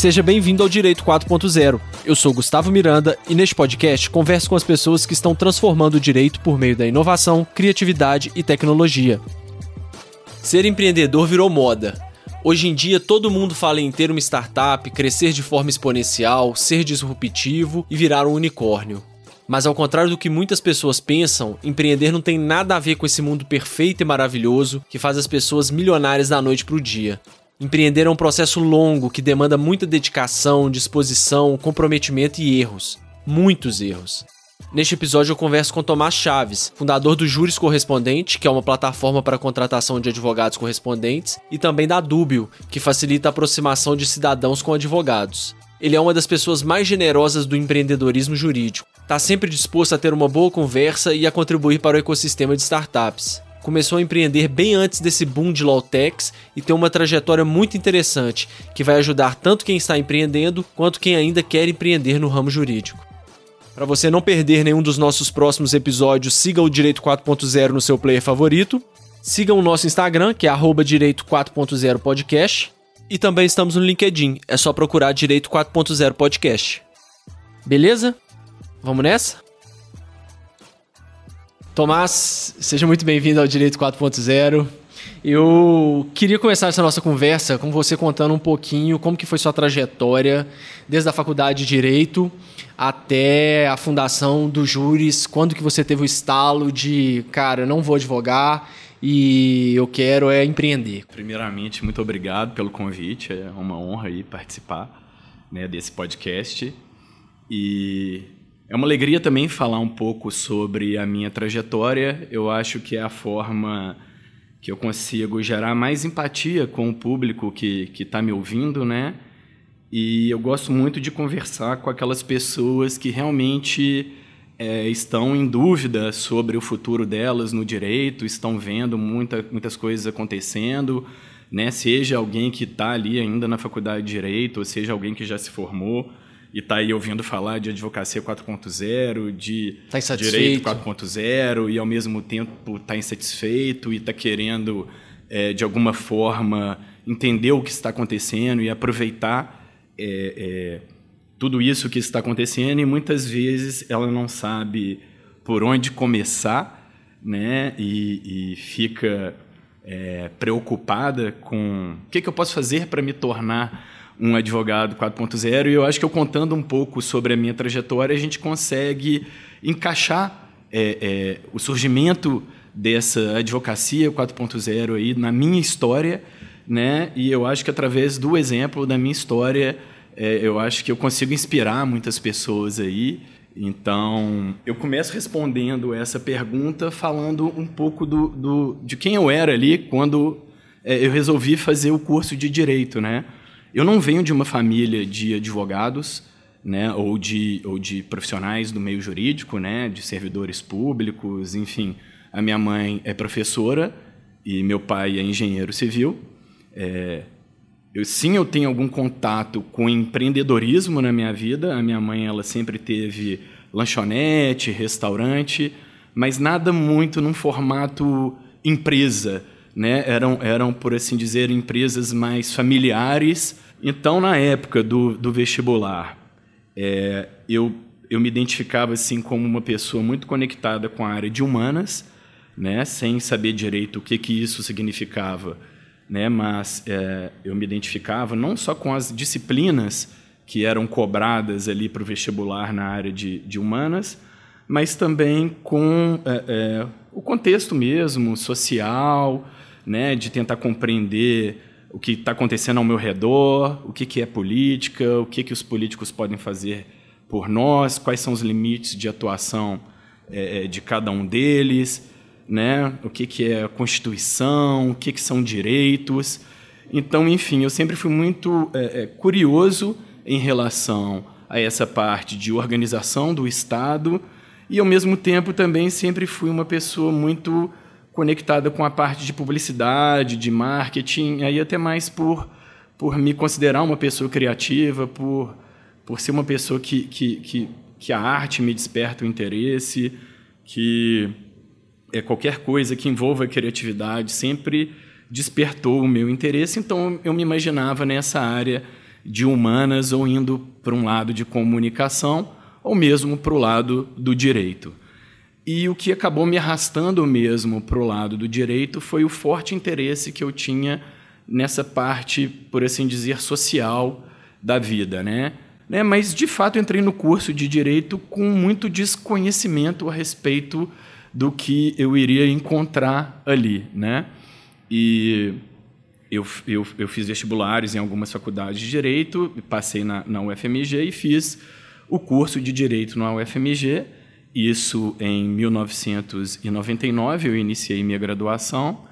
Seja bem-vindo ao Direito 4.0. Eu sou Gustavo Miranda e neste podcast converso com as pessoas que estão transformando o direito por meio da inovação, criatividade e tecnologia. Ser empreendedor virou moda. Hoje em dia todo mundo fala em ter uma startup, crescer de forma exponencial, ser disruptivo e virar um unicórnio. Mas ao contrário do que muitas pessoas pensam, empreender não tem nada a ver com esse mundo perfeito e maravilhoso que faz as pessoas milionárias da noite para o dia. Empreender é um processo longo que demanda muita dedicação, disposição, comprometimento e erros. Muitos erros. Neste episódio eu converso com Tomás Chaves, fundador do Juris Correspondente, que é uma plataforma para contratação de advogados correspondentes, e também da Dúbio, que facilita a aproximação de cidadãos com advogados. Ele é uma das pessoas mais generosas do empreendedorismo jurídico. Está sempre disposto a ter uma boa conversa e a contribuir para o ecossistema de startups. Começou a empreender bem antes desse boom de Lawtechs e tem uma trajetória muito interessante que vai ajudar tanto quem está empreendendo quanto quem ainda quer empreender no ramo jurídico. Para você não perder nenhum dos nossos próximos episódios, siga o Direito 4.0 no seu player favorito. Siga o nosso Instagram, que é Direito 4.0 Podcast. E também estamos no LinkedIn, é só procurar Direito 4.0 Podcast. Beleza? Vamos nessa? Tomás, seja muito bem-vindo ao Direito 4.0. Eu queria começar essa nossa conversa com você contando um pouquinho como que foi sua trajetória desde a faculdade de Direito até a fundação do Júris, quando que você teve o estalo de, cara, eu não vou advogar e eu quero é empreender. Primeiramente, muito obrigado pelo convite, é uma honra aí participar né, desse podcast e é uma alegria também falar um pouco sobre a minha trajetória. Eu acho que é a forma que eu consigo gerar mais empatia com o público que está me ouvindo, né? E eu gosto muito de conversar com aquelas pessoas que realmente é, estão em dúvida sobre o futuro delas no direito, estão vendo muita, muitas coisas acontecendo, né? seja alguém que está ali ainda na faculdade de direito, ou seja alguém que já se formou e está aí ouvindo falar de advocacia 4.0, de tá direito 4.0 e ao mesmo tempo está insatisfeito e está querendo é, de alguma forma entender o que está acontecendo e aproveitar é, é, tudo isso que está acontecendo e muitas vezes ela não sabe por onde começar, né? E, e fica preocupada com o que, que eu posso fazer para me tornar um advogado 4.0 e eu acho que eu contando um pouco sobre a minha trajetória a gente consegue encaixar é, é, o surgimento dessa advocacia 4.0 aí na minha história, né? E eu acho que através do exemplo da minha história é, eu acho que eu consigo inspirar muitas pessoas aí. Então, eu começo respondendo essa pergunta falando um pouco do, do de quem eu era ali quando é, eu resolvi fazer o curso de direito, né? Eu não venho de uma família de advogados, né, ou de ou de profissionais do meio jurídico, né, de servidores públicos, enfim. A minha mãe é professora e meu pai é engenheiro civil. É, eu sim eu tenho algum contato com empreendedorismo na minha vida. A minha mãe ela sempre teve lanchonete, restaurante, mas nada muito num formato empresa, né? Eram eram por assim dizer empresas mais familiares. Então na época do, do vestibular, é, eu eu me identificava assim como uma pessoa muito conectada com a área de humanas, né? Sem saber direito o que que isso significava né? mas é, eu me identificava não só com as disciplinas que eram cobradas ali para o vestibular na área de, de humanas, mas também com é, é, o contexto mesmo, social, né? de tentar compreender o que está acontecendo ao meu redor, o que, que é política, o que, que os políticos podem fazer por nós, quais são os limites de atuação é, é, de cada um deles né? o que, que é Constituição, o que, que são direitos. Então, enfim, eu sempre fui muito é, é, curioso em relação a essa parte de organização do Estado e, ao mesmo tempo, também sempre fui uma pessoa muito conectada com a parte de publicidade, de marketing, aí até mais por, por me considerar uma pessoa criativa, por, por ser uma pessoa que, que, que, que a arte me desperta o interesse, que é, qualquer coisa que envolva criatividade sempre despertou o meu interesse, então eu me imaginava nessa área de humanas ou indo para um lado de comunicação ou mesmo para o lado do direito. E o que acabou me arrastando mesmo para o lado do direito foi o forte interesse que eu tinha nessa parte, por assim dizer, social da vida, né? né? Mas de fato entrei no curso de direito com muito desconhecimento a respeito do que eu iria encontrar ali, né? E eu, eu, eu fiz vestibulares em algumas faculdades de direito, passei na, na UFMG e fiz o curso de direito na UFMG. Isso em 1999 eu iniciei minha graduação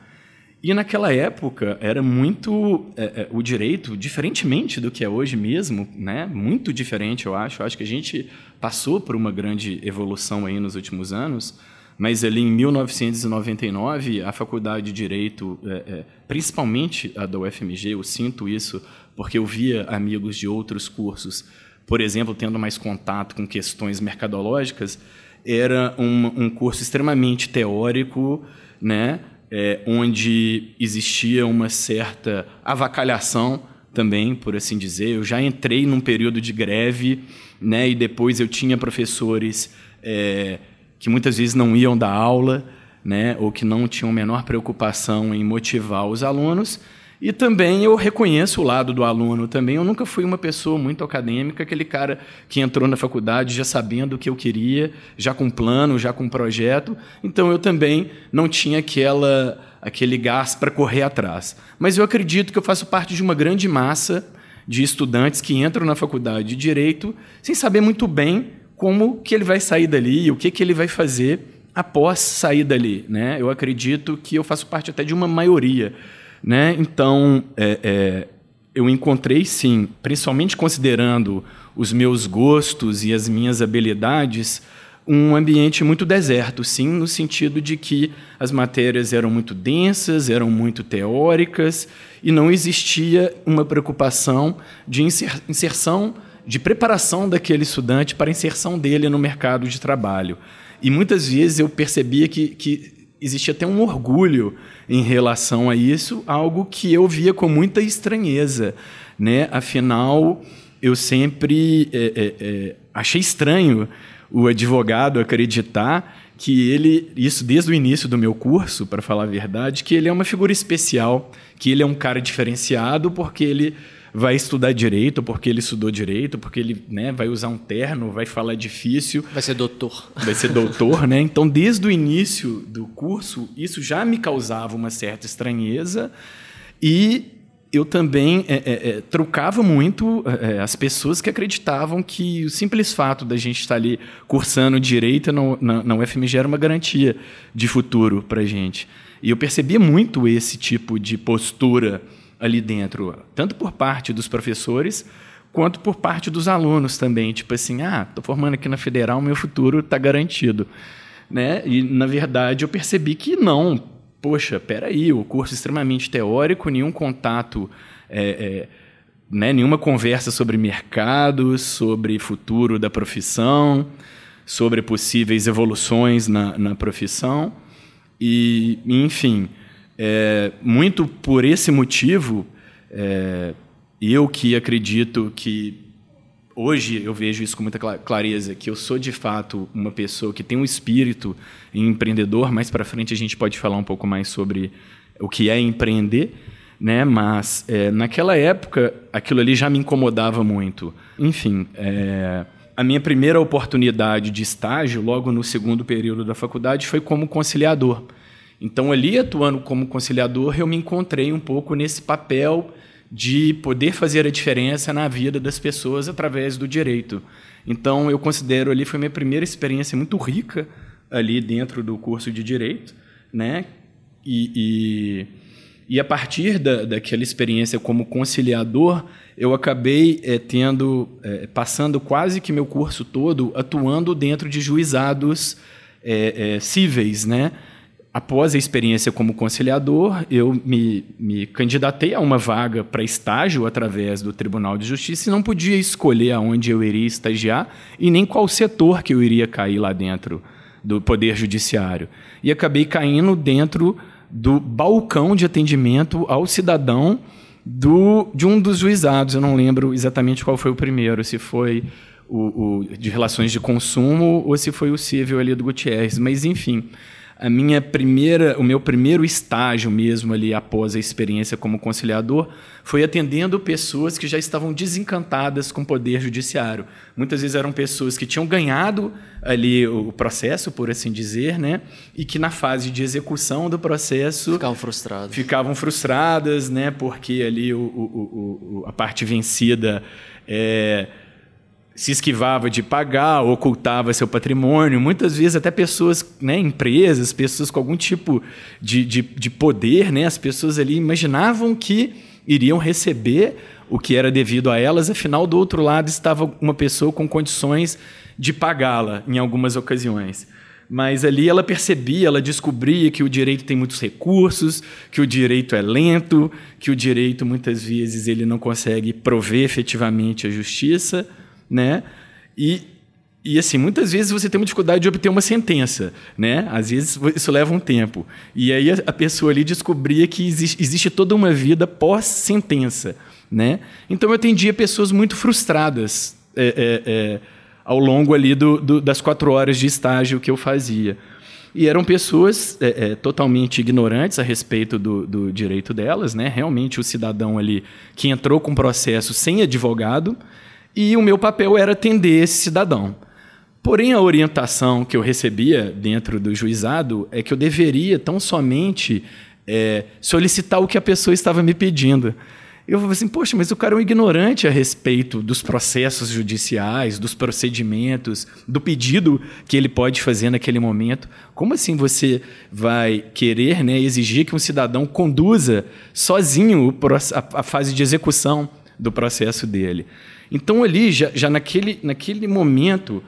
e naquela época era muito é, é, o direito, diferentemente do que é hoje mesmo, né? Muito diferente, eu acho. Eu acho que a gente passou por uma grande evolução aí nos últimos anos, mas ali em 1999 a faculdade de direito, é, é, principalmente a da UFMG, eu sinto isso porque eu via amigos de outros cursos, por exemplo, tendo mais contato com questões mercadológicas, era um, um curso extremamente teórico, né? é, onde existia uma certa avacalhação também, por assim dizer. Eu já entrei num período de greve, né, e depois eu tinha professores é, que muitas vezes não iam dar aula, né, ou que não tinham menor preocupação em motivar os alunos. E também eu reconheço o lado do aluno também. Eu nunca fui uma pessoa muito acadêmica, aquele cara que entrou na faculdade já sabendo o que eu queria, já com plano, já com projeto. Então eu também não tinha aquela aquele gás para correr atrás. Mas eu acredito que eu faço parte de uma grande massa de estudantes que entram na faculdade de direito sem saber muito bem como que ele vai sair dali, o que que ele vai fazer após sair dali, né? Eu acredito que eu faço parte até de uma maioria né? Então, é, é, eu encontrei, sim, principalmente considerando os meus gostos e as minhas habilidades, um ambiente muito deserto, sim, no sentido de que as matérias eram muito densas, eram muito teóricas e não existia uma preocupação de inserção, de preparação daquele estudante para a inserção dele no mercado de trabalho. E muitas vezes eu percebia que, que existia até um orgulho em relação a isso, algo que eu via com muita estranheza. Né? Afinal, eu sempre é, é, é, achei estranho o advogado acreditar que ele, isso desde o início do meu curso, para falar a verdade, que ele é uma figura especial, que ele é um cara diferenciado porque ele vai estudar direito porque ele estudou direito, porque ele né, vai usar um terno, vai falar difícil. Vai ser doutor. Vai ser doutor, né? Então, desde o início do curso, isso já me causava uma certa estranheza e eu também é, é, é, trocava muito é, é, as pessoas que acreditavam que o simples fato da gente estar ali cursando direito na, na UFMG era uma garantia de futuro para a gente. E eu percebia muito esse tipo de postura ali dentro, tanto por parte dos professores quanto por parte dos alunos também, tipo assim, ah, tô formando aqui na Federal, meu futuro está garantido, né? E na verdade eu percebi que não, poxa, peraí, o curso é extremamente teórico, nenhum contato, é, é, né? Nenhuma conversa sobre mercado, sobre futuro da profissão, sobre possíveis evoluções na, na profissão e, enfim. É, muito por esse motivo, é, eu que acredito que hoje eu vejo isso com muita clareza, que eu sou de fato uma pessoa que tem um espírito empreendedor. Mais para frente a gente pode falar um pouco mais sobre o que é empreender, né? Mas é, naquela época aquilo ali já me incomodava muito. Enfim, é, a minha primeira oportunidade de estágio, logo no segundo período da faculdade, foi como conciliador. Então, ali atuando como conciliador, eu me encontrei um pouco nesse papel de poder fazer a diferença na vida das pessoas através do direito. Então, eu considero ali foi minha primeira experiência muito rica ali dentro do curso de direito, né? E, e, e a partir da, daquela experiência como conciliador, eu acabei é, tendo, é, passando quase que meu curso todo atuando dentro de juizados é, cíveis, né? Após a experiência como conciliador, eu me, me candidatei a uma vaga para estágio através do Tribunal de Justiça e não podia escolher aonde eu iria estagiar e nem qual setor que eu iria cair lá dentro do Poder Judiciário. E acabei caindo dentro do balcão de atendimento ao cidadão do, de um dos juizados. Eu não lembro exatamente qual foi o primeiro, se foi o, o de relações de consumo ou se foi o civil ali do Gutierrez. Mas, enfim, a minha primeira, o meu primeiro estágio mesmo ali após a experiência como conciliador foi atendendo pessoas que já estavam desencantadas com o poder judiciário. Muitas vezes eram pessoas que tinham ganhado ali o processo, por assim dizer, né, e que na fase de execução do processo ficavam frustradas, ficavam frustradas, né, porque ali o, o, o a parte vencida é, se esquivava de pagar, ocultava seu patrimônio, muitas vezes até pessoas, né, empresas, pessoas com algum tipo de, de, de poder, né, as pessoas ali imaginavam que iriam receber o que era devido a elas, afinal, do outro lado estava uma pessoa com condições de pagá-la em algumas ocasiões. Mas ali ela percebia, ela descobria que o direito tem muitos recursos, que o direito é lento, que o direito muitas vezes ele não consegue prover efetivamente a justiça né? E, e assim, muitas vezes você tem uma dificuldade de obter uma sentença, né? Às vezes isso leva um tempo. E aí a pessoa ali descobria que existe, existe toda uma vida pós-sentença, né? Então eu atendia pessoas muito frustradas é, é, é, ao longo ali do, do, das quatro horas de estágio que eu fazia. E eram pessoas é, é, totalmente ignorantes a respeito do, do, direito delas, né? Realmente o cidadão ali que entrou com processo sem advogado, e o meu papel era atender esse cidadão. Porém, a orientação que eu recebia dentro do juizado é que eu deveria tão somente é, solicitar o que a pessoa estava me pedindo. Eu falei assim, poxa, mas o cara é um ignorante a respeito dos processos judiciais, dos procedimentos, do pedido que ele pode fazer naquele momento. Como assim você vai querer né, exigir que um cidadão conduza sozinho a fase de execução do processo dele? Então, ali, já, já naquele, naquele momento,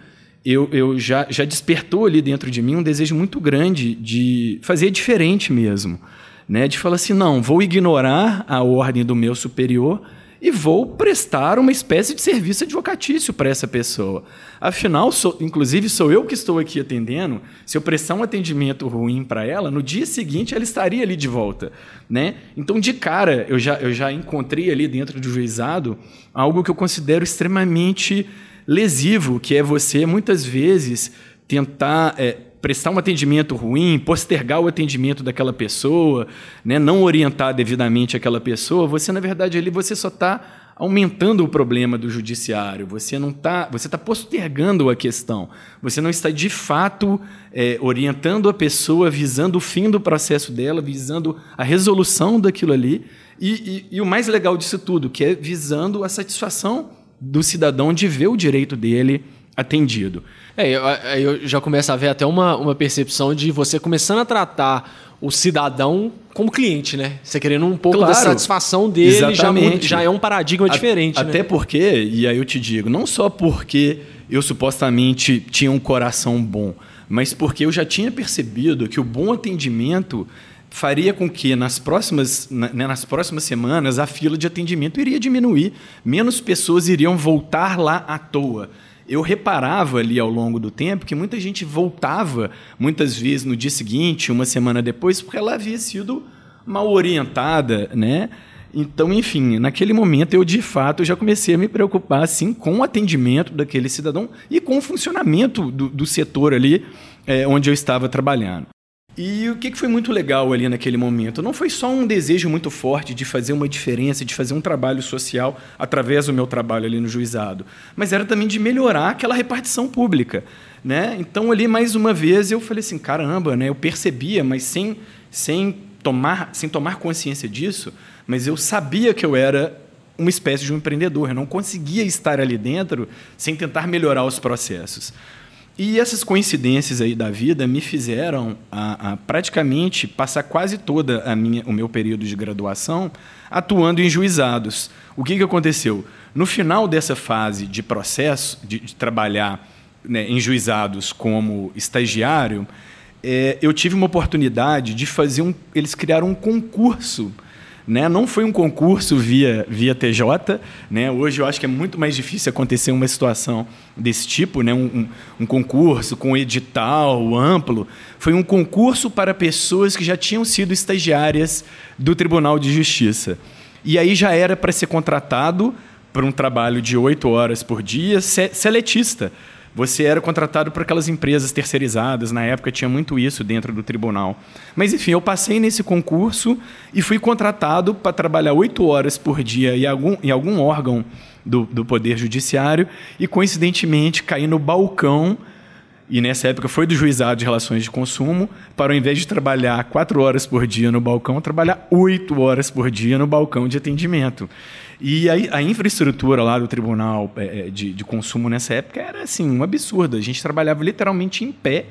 eu, eu já, já despertou ali dentro de mim um desejo muito grande de fazer diferente mesmo. Né? De falar assim: não, vou ignorar a ordem do meu superior e vou prestar uma espécie de serviço advocatício para essa pessoa. Afinal, sou, inclusive sou eu que estou aqui atendendo. Se eu prestar um atendimento ruim para ela, no dia seguinte ela estaria ali de volta, né? Então, de cara, eu já, eu já encontrei ali dentro do juizado algo que eu considero extremamente lesivo, que é você muitas vezes tentar é, prestar um atendimento ruim, postergar o atendimento daquela pessoa, né, não orientar devidamente aquela pessoa, você na verdade ali você só está aumentando o problema do judiciário. Você não está, você está postergando a questão. Você não está de fato é, orientando a pessoa, visando o fim do processo dela, visando a resolução daquilo ali. E, e, e o mais legal disso tudo, que é visando a satisfação do cidadão de ver o direito dele atendido. É, eu, eu já começo a ver até uma, uma percepção de você começando a tratar o cidadão como cliente, né? Você querendo um pouco claro, da satisfação dele, já, já, é um paradigma a, diferente. Até né? porque, e aí eu te digo, não só porque eu supostamente tinha um coração bom, mas porque eu já tinha percebido que o bom atendimento faria com que nas próximas, né, nas próximas semanas a fila de atendimento iria diminuir, menos pessoas iriam voltar lá à toa eu reparava ali ao longo do tempo que muita gente voltava, muitas vezes no dia seguinte, uma semana depois, porque ela havia sido mal orientada, né? Então, enfim, naquele momento eu de fato já comecei a me preocupar assim com o atendimento daquele cidadão e com o funcionamento do, do setor ali é, onde eu estava trabalhando. E o que foi muito legal ali naquele momento? Não foi só um desejo muito forte de fazer uma diferença, de fazer um trabalho social através do meu trabalho ali no juizado, mas era também de melhorar aquela repartição pública. Né? Então, ali, mais uma vez, eu falei assim: caramba, né? eu percebia, mas sem, sem, tomar, sem tomar consciência disso, mas eu sabia que eu era uma espécie de um empreendedor, eu não conseguia estar ali dentro sem tentar melhorar os processos. E essas coincidências aí da vida me fizeram a, a praticamente passar quase toda a minha, o meu período de graduação atuando em juizados. O que, que aconteceu? No final dessa fase de processo, de, de trabalhar né, em juizados como estagiário, é, eu tive uma oportunidade de fazer um. Eles criaram um concurso né? Não foi um concurso via, via TJ. Né? Hoje eu acho que é muito mais difícil acontecer uma situação desse tipo, né? um, um, um concurso com edital amplo. Foi um concurso para pessoas que já tinham sido estagiárias do Tribunal de Justiça. E aí já era para ser contratado para um trabalho de oito horas por dia, seletista. Você era contratado por aquelas empresas terceirizadas, na época tinha muito isso dentro do tribunal. Mas, enfim, eu passei nesse concurso e fui contratado para trabalhar oito horas por dia em algum, em algum órgão do, do Poder Judiciário e, coincidentemente, caí no balcão e nessa época foi do juizado de relações de consumo, para ao invés de trabalhar quatro horas por dia no balcão, trabalhar oito horas por dia no balcão de atendimento. E a, a infraestrutura lá do tribunal é, é, de, de, consumo nessa época era assim, um absurdo. A gente trabalhava literalmente em pé,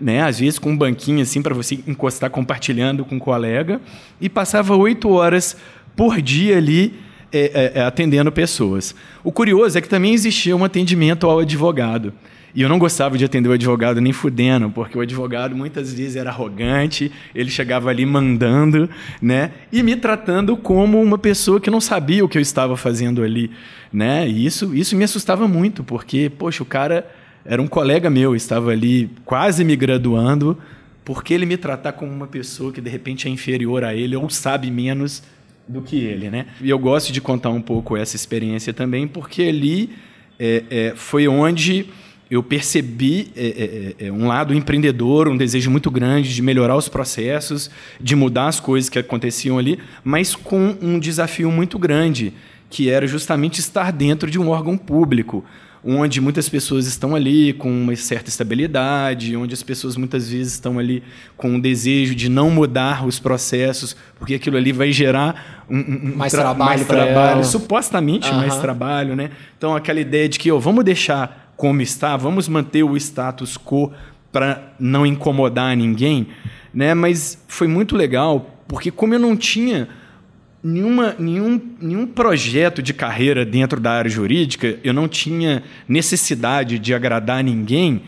né? às vezes com um banquinho assim para você encostar compartilhando com um colega, e passava oito horas por dia ali é, é, é atendendo pessoas. O curioso é que também existia um atendimento ao advogado. E eu não gostava de atender o advogado nem fudendo, porque o advogado muitas vezes era arrogante, ele chegava ali mandando, né? E me tratando como uma pessoa que não sabia o que eu estava fazendo ali, né? E isso, isso me assustava muito, porque, poxa, o cara era um colega meu, estava ali quase me graduando, porque ele me tratar como uma pessoa que de repente é inferior a ele ou sabe menos do que ele, né? E eu gosto de contar um pouco essa experiência também, porque ali é, é, foi onde eu percebi é, é, é, um lado empreendedor, um desejo muito grande de melhorar os processos, de mudar as coisas que aconteciam ali, mas com um desafio muito grande, que era justamente estar dentro de um órgão público, onde muitas pessoas estão ali com uma certa estabilidade, onde as pessoas muitas vezes estão ali com o desejo de não mudar os processos, porque aquilo ali vai gerar um, um mais tra trabalho, mais trabalho supostamente uhum. mais trabalho, né? Então aquela ideia de que oh, vamos deixar como está, vamos manter o status quo para não incomodar ninguém, né? Mas foi muito legal, porque como eu não tinha nenhuma, nenhum, nenhum projeto de carreira dentro da área jurídica, eu não tinha necessidade de agradar ninguém,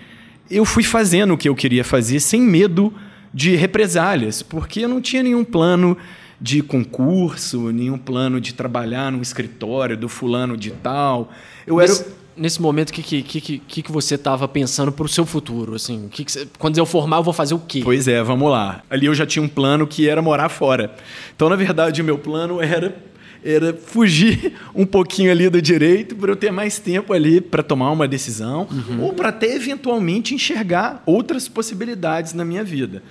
eu fui fazendo o que eu queria fazer sem medo de represálias, porque eu não tinha nenhum plano de concurso, nenhum plano de trabalhar no escritório do fulano de tal. Eu Mas... era nesse momento, o que, que, que, que você estava pensando para o seu futuro? Assim, que que quando eu formar, eu vou fazer o quê? Pois é, vamos lá. Ali eu já tinha um plano que era morar fora. Então, na verdade, o meu plano era era fugir um pouquinho ali do direito para eu ter mais tempo ali para tomar uma decisão uhum. ou para até eventualmente enxergar outras possibilidades na minha vida.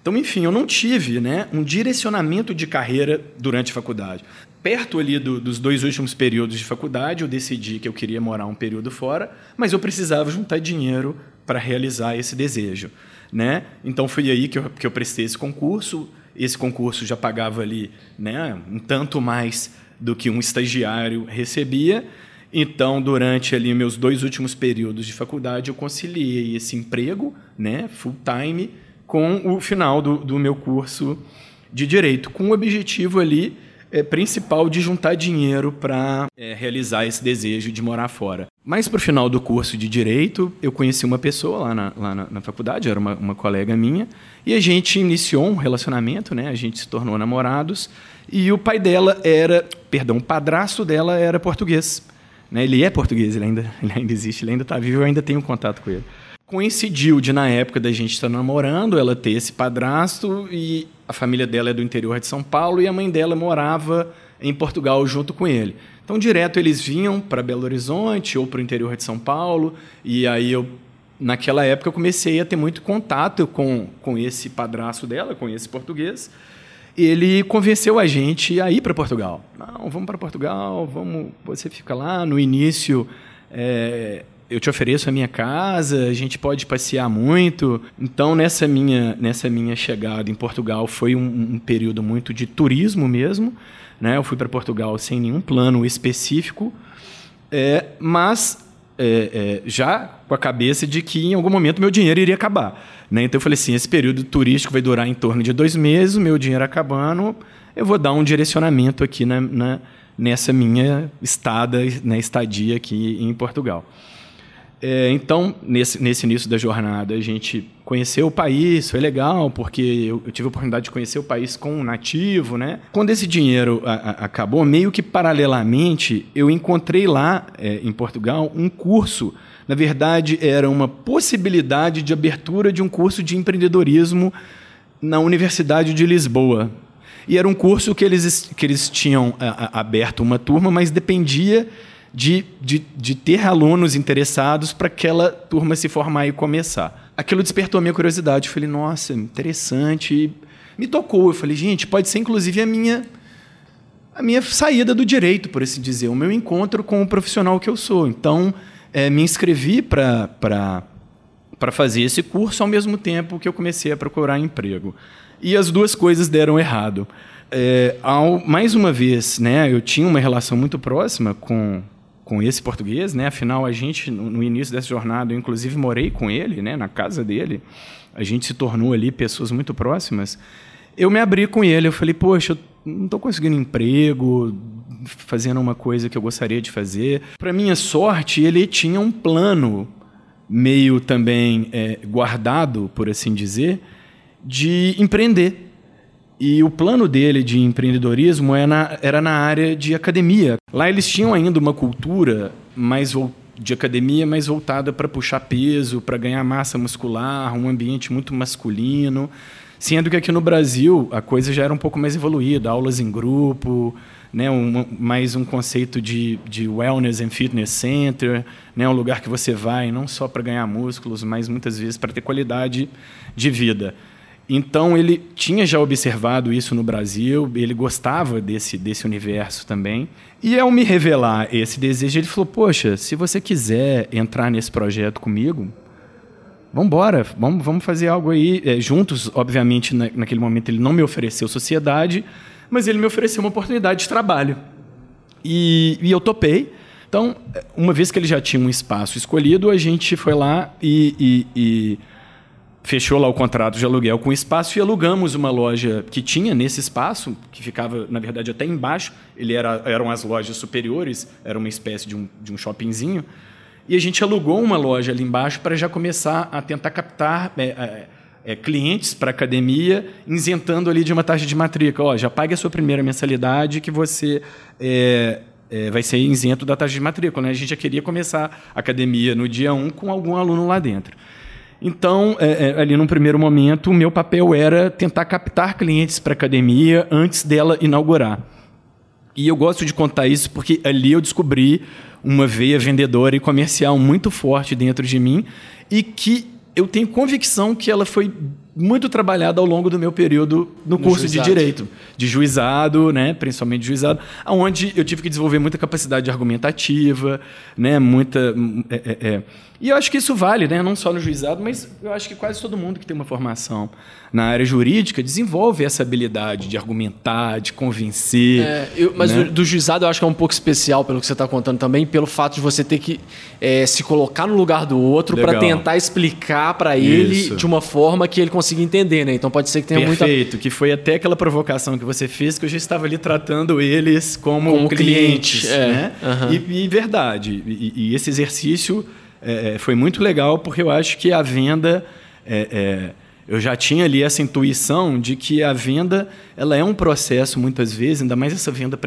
Então, enfim, eu não tive né, um direcionamento de carreira durante a faculdade perto ali do, dos dois últimos períodos de faculdade, eu decidi que eu queria morar um período fora, mas eu precisava juntar dinheiro para realizar esse desejo. Né? Então foi aí que eu, que eu prestei esse concurso. Esse concurso já pagava ali né, um tanto mais do que um estagiário recebia. Então, durante ali meus dois últimos períodos de faculdade, eu conciliei esse emprego, né, full time, com o final do, do meu curso de direito, com o objetivo ali é, principal de juntar dinheiro para é, realizar esse desejo de morar fora. Mas para o final do curso de Direito, eu conheci uma pessoa lá na, lá na, na faculdade, era uma, uma, colega minha, e a gente iniciou um relacionamento, né? a gente se tornou namorados, e o pai dela era, perdão, o padrasto dela era português. Né? Ele é português, ele ainda, ele ainda existe, ele ainda está vivo, eu ainda tenho contato com ele coincidiu de, na época da gente estar namorando, ela ter esse padrasto e a família dela é do interior de São Paulo e a mãe dela morava em Portugal junto com ele. Então, direto eles vinham para Belo Horizonte ou para o interior de São Paulo e aí eu naquela época eu comecei a ter muito contato com, com esse padrasto dela, com esse português. Ele convenceu a gente a ir para Portugal. Não, vamos para Portugal, vamos. Você fica lá. No início, é, eu te ofereço a minha casa, a gente pode passear muito. Então, nessa minha, nessa minha chegada em Portugal, foi um, um período muito de turismo mesmo. Né? Eu fui para Portugal sem nenhum plano específico, é, mas é, é, já com a cabeça de que em algum momento meu dinheiro iria acabar. Né? Então, eu falei assim: esse período turístico vai durar em torno de dois meses, meu dinheiro acabando, eu vou dar um direcionamento aqui na, na nessa minha estada, né, estadia aqui em Portugal. É, então, nesse, nesse início da jornada, a gente conheceu o país, foi legal, porque eu, eu tive a oportunidade de conhecer o país com um nativo, né? Quando esse dinheiro a, a, acabou, meio que paralelamente, eu encontrei lá, é, em Portugal, um curso. Na verdade, era uma possibilidade de abertura de um curso de empreendedorismo na Universidade de Lisboa. E era um curso que eles, que eles tinham a, a, aberto uma turma, mas dependia de, de, de ter alunos interessados para aquela turma se formar e começar. Aquilo despertou a minha curiosidade. Eu falei, nossa, interessante. Me tocou. Eu falei, gente, pode ser inclusive a minha a minha saída do direito, por assim dizer, o meu encontro com o profissional que eu sou. Então, é, me inscrevi para fazer esse curso ao mesmo tempo que eu comecei a procurar emprego. E as duas coisas deram errado. É, ao, mais uma vez, né, eu tinha uma relação muito próxima com, com esse português, né? Afinal, a gente no, início dessa jornada, eu inclusive morei com ele, né, na casa dele. A gente se tornou ali pessoas muito próximas. Eu me abri com ele, eu falei: "Poxa, eu não estou conseguindo emprego, fazendo uma coisa que eu gostaria de fazer". Para minha sorte, ele tinha um plano meio também é, guardado, por assim dizer, de empreender. E o plano dele de empreendedorismo era na, era na área de academia. Lá eles tinham ainda uma cultura mais de academia mais voltada para puxar peso, para ganhar massa muscular, um ambiente muito masculino. Sendo que aqui no Brasil a coisa já era um pouco mais evoluída, aulas em grupo, né, um, mais um conceito de, de wellness and fitness center, né, um lugar que você vai não só para ganhar músculos, mas muitas vezes para ter qualidade de vida. Então ele tinha já observado isso no Brasil, ele gostava desse, desse universo também. E ao me revelar esse desejo, ele falou: Poxa, se você quiser entrar nesse projeto comigo, vamos embora, vamos, vamos fazer algo aí é, juntos. Obviamente, na, naquele momento ele não me ofereceu sociedade, mas ele me ofereceu uma oportunidade de trabalho. E, e eu topei. Então, uma vez que ele já tinha um espaço escolhido, a gente foi lá e, e, e fechou lá o contrato de aluguel com o espaço e alugamos uma loja que tinha nesse espaço, que ficava, na verdade, até embaixo. Ele era, eram as lojas superiores, era uma espécie de um, de um shoppingzinho. E a gente alugou uma loja ali embaixo para já começar a tentar captar é, é, é clientes para a academia, isentando ali de uma taxa de matrícula. Ó, já pague a sua primeira mensalidade que você é, é, vai ser isento da taxa de matrícula. Né? A gente já queria começar a academia no dia 1 com algum aluno lá dentro. Então, é, é, ali num primeiro momento, o meu papel era tentar captar clientes para a academia antes dela inaugurar. E eu gosto de contar isso porque ali eu descobri uma veia vendedora e comercial muito forte dentro de mim e que eu tenho convicção que ela foi muito trabalhada ao longo do meu período no, no curso juizado. de direito, de juizado, né, principalmente de juizado, onde eu tive que desenvolver muita capacidade argumentativa, né, muita é, é, é e eu acho que isso vale, né? não só no juizado, mas eu acho que quase todo mundo que tem uma formação na área jurídica desenvolve essa habilidade de argumentar, de convencer. É, eu, mas né? do, do, juizado eu acho que é um pouco especial pelo que você está contando também, pelo fato de você ter que é, se colocar no lugar do outro para tentar explicar para ele de uma forma que ele consiga entender. Né? Então pode ser que tenha Perfeito, muita. Perfeito, que foi até aquela provocação que você fez que eu já estava ali tratando eles como, como clientes. Cliente, é. né? Uhum. E, e, verdade. E, e esse exercício é, é, foi muito legal porque eu acho que a venda é, é, eu já tinha ali essa intuição de que a venda ela é um processo muitas vezes ainda mais essa venda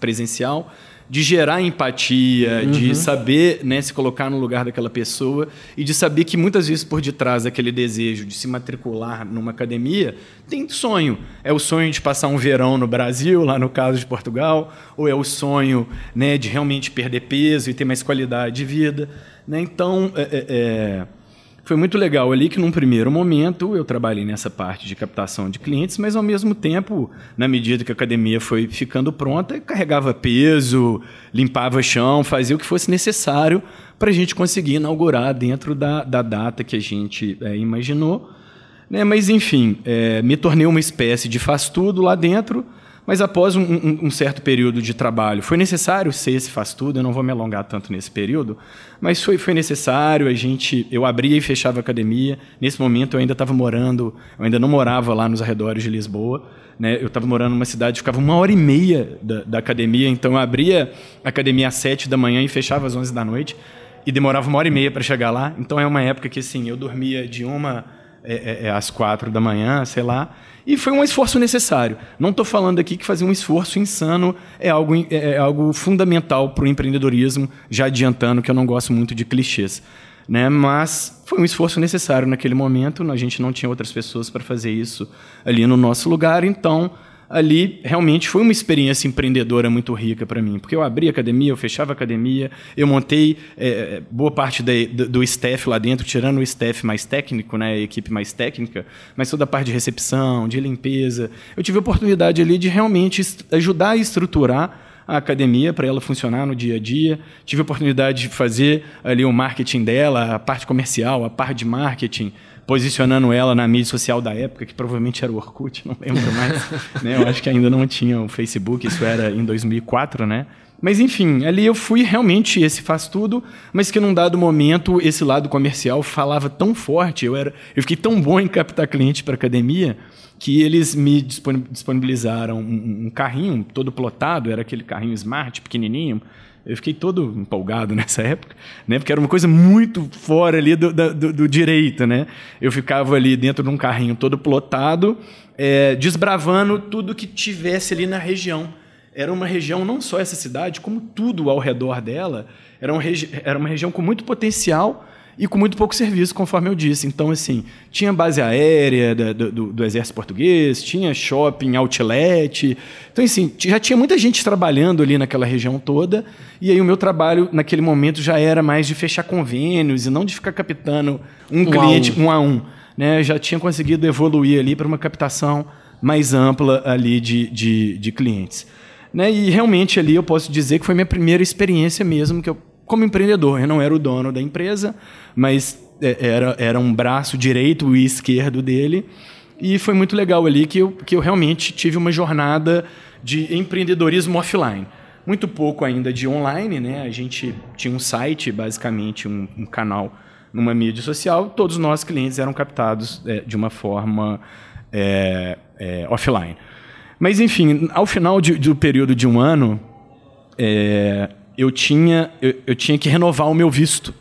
presencial de gerar empatia, uhum. de saber né, se colocar no lugar daquela pessoa e de saber que muitas vezes por detrás daquele desejo de se matricular numa academia tem sonho. É o sonho de passar um verão no Brasil, lá no caso de Portugal, ou é o sonho né, de realmente perder peso e ter mais qualidade de vida. Né? Então, é, é, é, foi muito legal ali que, num primeiro momento, eu trabalhei nessa parte de captação de clientes, mas, ao mesmo tempo, na medida que a academia foi ficando pronta, carregava peso, limpava chão, fazia o que fosse necessário para a gente conseguir inaugurar dentro da, da data que a gente é, imaginou. Né? Mas, enfim, é, me tornei uma espécie de faz-tudo lá dentro, mas após um, um, um, certo período de trabalho, foi necessário ser esse faz tudo. Eu não vou me alongar tanto nesse período, mas foi, foi necessário. A gente, eu abria e fechava a academia. Nesse momento eu ainda estava morando, eu ainda não morava lá nos arredores de Lisboa. Né? Eu estava morando numa cidade, ficava uma hora e meia da, da academia. Então eu abria a academia às sete da manhã e fechava às onze da noite e demorava uma hora e meia para chegar lá. Então é uma época que assim eu dormia de uma é, é, é às quatro da manhã, sei lá. E foi um esforço necessário. Não estou falando aqui que fazer um esforço insano é algo, é, é algo fundamental para o empreendedorismo, já adiantando que eu não gosto muito de clichês. Né? Mas foi um esforço necessário naquele momento, a gente não tinha outras pessoas para fazer isso ali no nosso lugar, então ali realmente foi uma experiência empreendedora muito rica para mim, porque eu abri academia, eu fechava academia, eu montei é, boa parte do staff lá dentro, tirando o staff mais técnico, né, a equipe mais técnica, mas toda a parte de recepção, de limpeza. Eu tive a oportunidade ali de realmente ajudar a estruturar a academia para ela funcionar no dia a dia. Tive a oportunidade de fazer ali o marketing dela, a parte comercial, a parte de marketing, posicionando ela na mídia social da época, que provavelmente era o Orkut, não lembro mais. né? Eu acho que ainda não tinha o Facebook, isso era em 2004, né? Mas enfim, ali eu fui realmente esse faz tudo, mas que num dado momento esse lado comercial falava tão forte, eu era, eu fiquei tão bom em captar cliente para academia, que eles me disponibilizaram um, um, carrinho todo plotado, era aquele carrinho smart, pequenininho. Eu fiquei todo empolgado nessa época, né? Porque era uma coisa muito fora ali do, do, do direito, né? Eu ficava ali dentro de um carrinho todo plotado, é, desbravando tudo que tivesse ali na região. Era uma região, não só essa cidade, como tudo ao redor dela, era era uma região com muito potencial e com muito pouco serviço, conforme eu disse. Então, assim, tinha base aérea do, do, do, Exército Português, tinha shopping, outlet. Então, assim, já tinha muita gente trabalhando ali naquela região toda. E aí o meu trabalho, naquele momento, já era mais de fechar convênios e não de ficar captando um, um cliente a um. um a um. Né? Eu já tinha conseguido evoluir ali para uma captação mais ampla ali de, de, de clientes. Né? E realmente ali eu posso dizer que foi minha primeira experiência mesmo que eu como empreendedor. Eu não era o dono da empresa, mas é, era, era um braço direito e esquerdo dele. E foi muito legal ali que eu, que eu realmente tive uma jornada de empreendedorismo offline. Muito pouco ainda de online, né? A gente tinha um site, basicamente um, um canal numa mídia social. Todos os nossos clientes eram captados é, de uma forma é, é offline. Mas, enfim, ao final de, do período de um ano, é, eu tinha, eu, eu tinha que renovar o meu visto.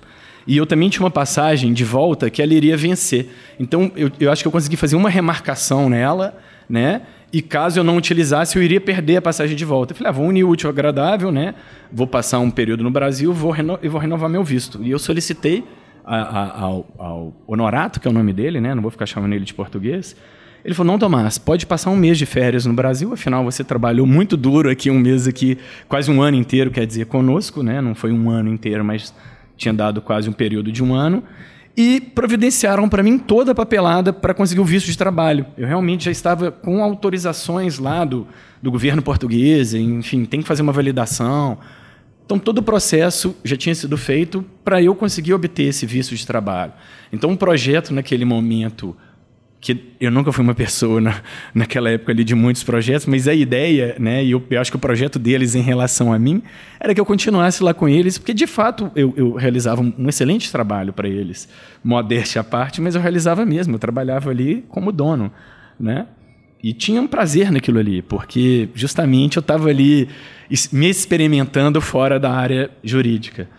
E eu também tinha uma passagem de volta que ela iria vencer. Então, eu, eu acho que eu consegui fazer uma remarcação nela, né? E caso eu não utilizasse, eu iria perder a passagem de volta. Eu falei, ah, vou unir o útil ao agradável, né? Vou passar um período no Brasil vou reno e vou renovar meu visto. E eu solicitei a, a, ao, ao Honorato, que é o nome dele, né? Não vou ficar chamando ele de português. Ele falou: Não, Tomás, pode passar um mês de férias no Brasil, afinal você trabalhou muito duro aqui, um mês aqui, quase um ano inteiro, quer dizer, conosco, né? Não foi um ano inteiro, mas tinha dado quase um período de um ano. E providenciaram para mim toda a papelada para conseguir o visto de trabalho. Eu realmente já estava com autorizações lá do, do governo português, enfim, tem que fazer uma validação. Então, todo o processo já tinha sido feito para eu conseguir obter esse visto de trabalho. Então, um projeto naquele momento que eu nunca fui uma pessoa na, naquela época ali de muitos projetos, mas a ideia, né, e eu, eu, acho que o projeto deles em relação a mim, era que eu continuasse lá com eles, porque de fato eu, eu realizava um, excelente trabalho para eles, modéstia à parte, mas eu realizava mesmo, eu trabalhava ali como dono, né? E tinha um prazer naquilo ali, porque justamente eu estava ali me experimentando fora da área jurídica.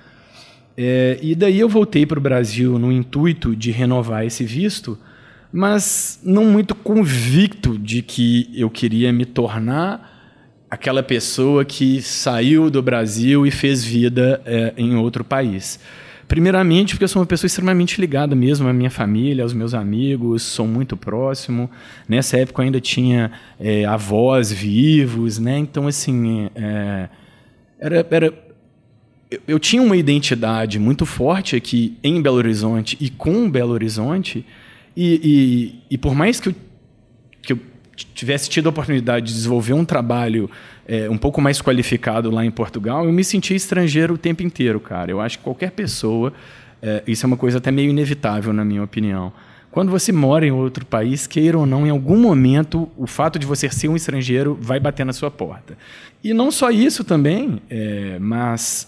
É, e daí eu voltei para o Brasil no intuito de renovar esse visto, mas não muito convicto de que eu queria me tornar aquela pessoa que saiu do Brasil e fez vida é, em outro país. Primeiramente, porque eu sou uma pessoa extremamente ligada mesmo à minha família, aos meus amigos, sou muito próximo. Nessa época eu ainda tinha é, avós vivos, né? Então, assim, é, era, era, eu, eu tinha uma identidade muito forte aqui em Belo Horizonte e com Belo Horizonte, e, e, e por mais que eu, que eu tivesse tido a oportunidade de desenvolver um trabalho é, um pouco mais qualificado lá em Portugal, eu me sentia estrangeiro o tempo inteiro, cara. Eu acho que qualquer pessoa, é, isso é uma coisa até meio inevitável, na minha opinião. Quando você mora em outro país, queira ou não, em algum momento, o fato de você ser um estrangeiro vai bater na sua porta. E não só isso também, é, mas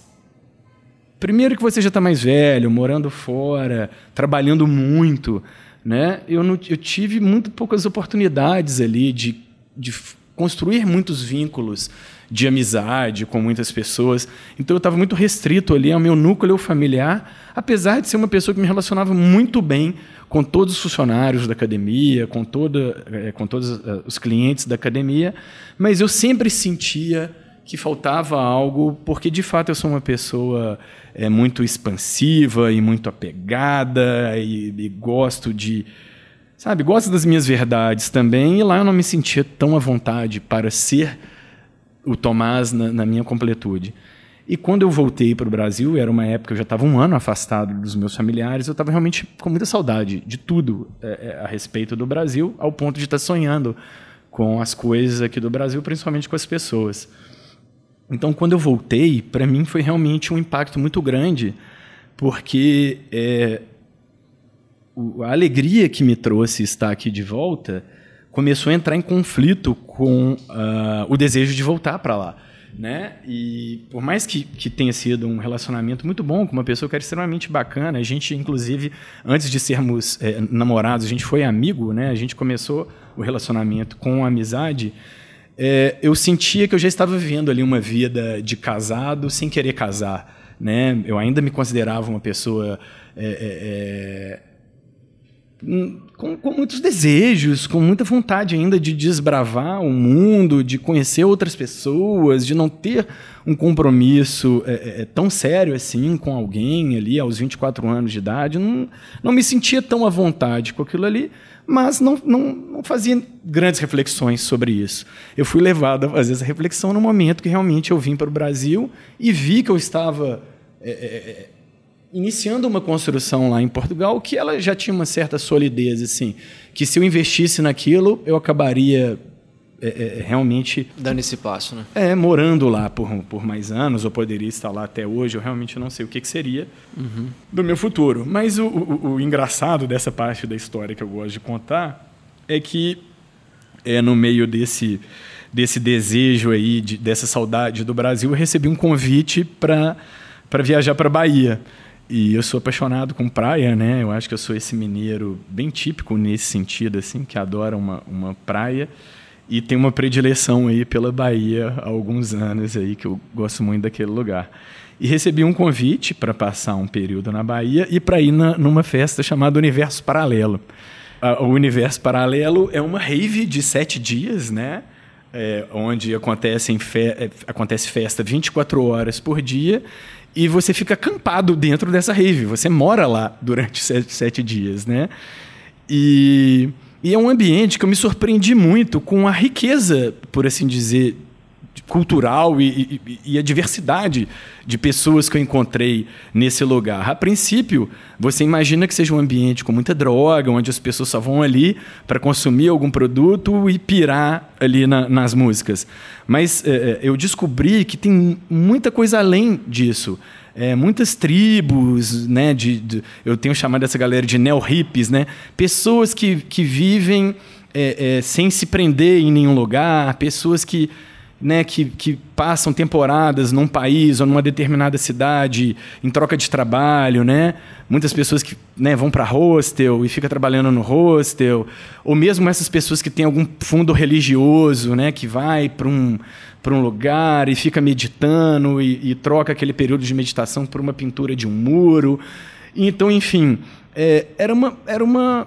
primeiro que você já está mais velho, morando fora, trabalhando muito né? Eu, não, eu tive muito poucas oportunidades ali de, de construir muitos vínculos de amizade com muitas pessoas. Então eu estava muito restrito ali ao meu núcleo familiar, apesar de ser uma pessoa que me relacionava muito bem com todos os funcionários da academia, com, toda, eh, com todos eh, os clientes da academia, mas eu sempre sentia que faltava algo, porque de fato eu sou uma pessoa é, muito expansiva e muito apegada e, e gosto de sabe, gosto das minhas verdades também, e lá eu não me sentia tão à vontade para ser o Tomás na, na minha completude. E quando eu voltei para o Brasil, era uma época eu já estava um ano afastado dos meus familiares, eu estava realmente com muita saudade de tudo é, é, a respeito do Brasil, ao ponto de estar tá sonhando com as coisas aqui do Brasil, principalmente com as pessoas. Então, quando eu voltei, para mim foi realmente um impacto muito grande, porque é, a alegria que me trouxe estar aqui de volta começou a entrar em conflito com uh, o desejo de voltar para lá né? E por mais que, que tenha sido um relacionamento muito bom com uma pessoa que era extremamente bacana, a gente, inclusive, antes de sermos é, namorados, a gente foi amigo, né? A gente começou o relacionamento com amizade. É, eu sentia que eu já estava vivendo ali uma vida de casado sem querer casar, né? Eu ainda me considerava uma pessoa é, com, com, muitos desejos, com muita vontade ainda de desbravar o mundo, de conhecer outras pessoas, de não ter um compromisso é, é, é tão sério assim com alguém ali aos 24 anos de idade. Não, não me sentia tão à vontade com aquilo ali, mas não, não, não fazia grandes reflexões sobre isso. Eu fui levado a fazer essa reflexão no momento que realmente eu vim para o Brasil e vi que eu estava. É, é, é iniciando uma construção lá em Portugal que ela já tinha uma certa solidez, assim, que se eu investisse naquilo, eu acabaria é, é, realmente... Dando esse passo, né? É, morando lá por, por mais anos, ou poderia estar lá até hoje, eu realmente não sei o que, que seria uhum. do meu futuro. Mas o, o, o engraçado dessa parte da história que eu gosto de contar é que é no meio desse desse desejo aí, de, dessa saudade do Brasil, eu recebi um convite para viajar para Bahia. E eu sou apaixonado com praia, né? Eu acho que eu sou esse mineiro bem típico nesse sentido, assim, que adora uma, uma praia e tem uma predileção aí pela Bahia há alguns anos aí, que eu gosto muito daquele lugar. E recebi um convite para passar um período na Bahia e para ir na, numa festa chamada Universo Paralelo. o Universo Paralelo é uma rave de sete dias, né? É, onde acontece, fe é, acontece festa 24 horas por dia e você fica acampado dentro dessa rave. Você mora lá durante sete, sete dias, né? E, e, é um ambiente que eu me surpreendi muito com a riqueza, por assim dizer, cultural e, e, e, a diversidade de pessoas que eu encontrei nesse lugar. A princípio, você imagina que seja um ambiente com muita droga, onde as pessoas só vão ali para consumir algum produto e pirar ali na, nas músicas. Mas é, eu descobri que tem muita coisa além disso. É, muitas tribos, né, de, de, eu tenho chamado essa galera de neo-hippies, né, pessoas que, que vivem é, é, sem se prender em nenhum lugar, pessoas que né, que, que passam temporadas num país ou numa determinada cidade em troca de trabalho, né? Muitas pessoas que né, vão para hostel e ficam trabalhando no hostel, ou mesmo essas pessoas que têm algum fundo religioso, né, que vai para um para um lugar e fica meditando e, e, troca aquele período de meditação por uma pintura de um muro. Então, enfim, é, era uma era uma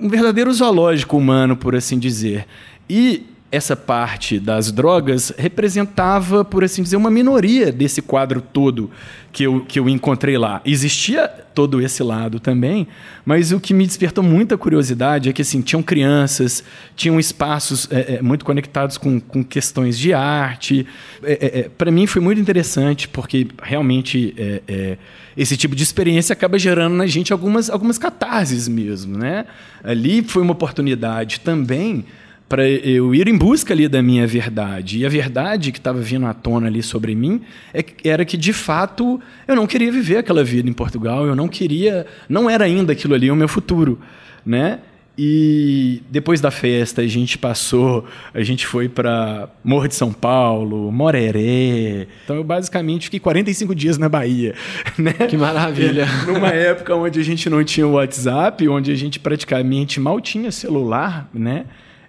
um verdadeiro zoológico humano, por assim dizer. E essa parte das drogas representava, por assim dizer, uma minoria desse quadro todo que eu, que eu encontrei lá. Existia todo esse lado também, mas o que me despertou muita curiosidade é que assim, tinham crianças, tinham espaços é, é, muito conectados com, com questões de arte. É, é, é Para mim foi muito interessante, porque realmente é, esse tipo de experiência acaba gerando na gente algumas, algumas catarses mesmo. Né? Ali foi uma oportunidade também para eu ir em busca ali da minha verdade. E a verdade que estava vindo à tona ali sobre mim é, era que, de fato, eu não queria viver aquela vida em Portugal, eu não queria, não era ainda aquilo ali o meu futuro, né? E depois da festa a gente passou, a gente foi para Morro de São Paulo, Moreré. Então eu basicamente fiquei 45 dias na Bahia, né? Que maravilha. Numa época onde a gente não tinha WhatsApp, onde a gente praticamente mal tinha celular, né?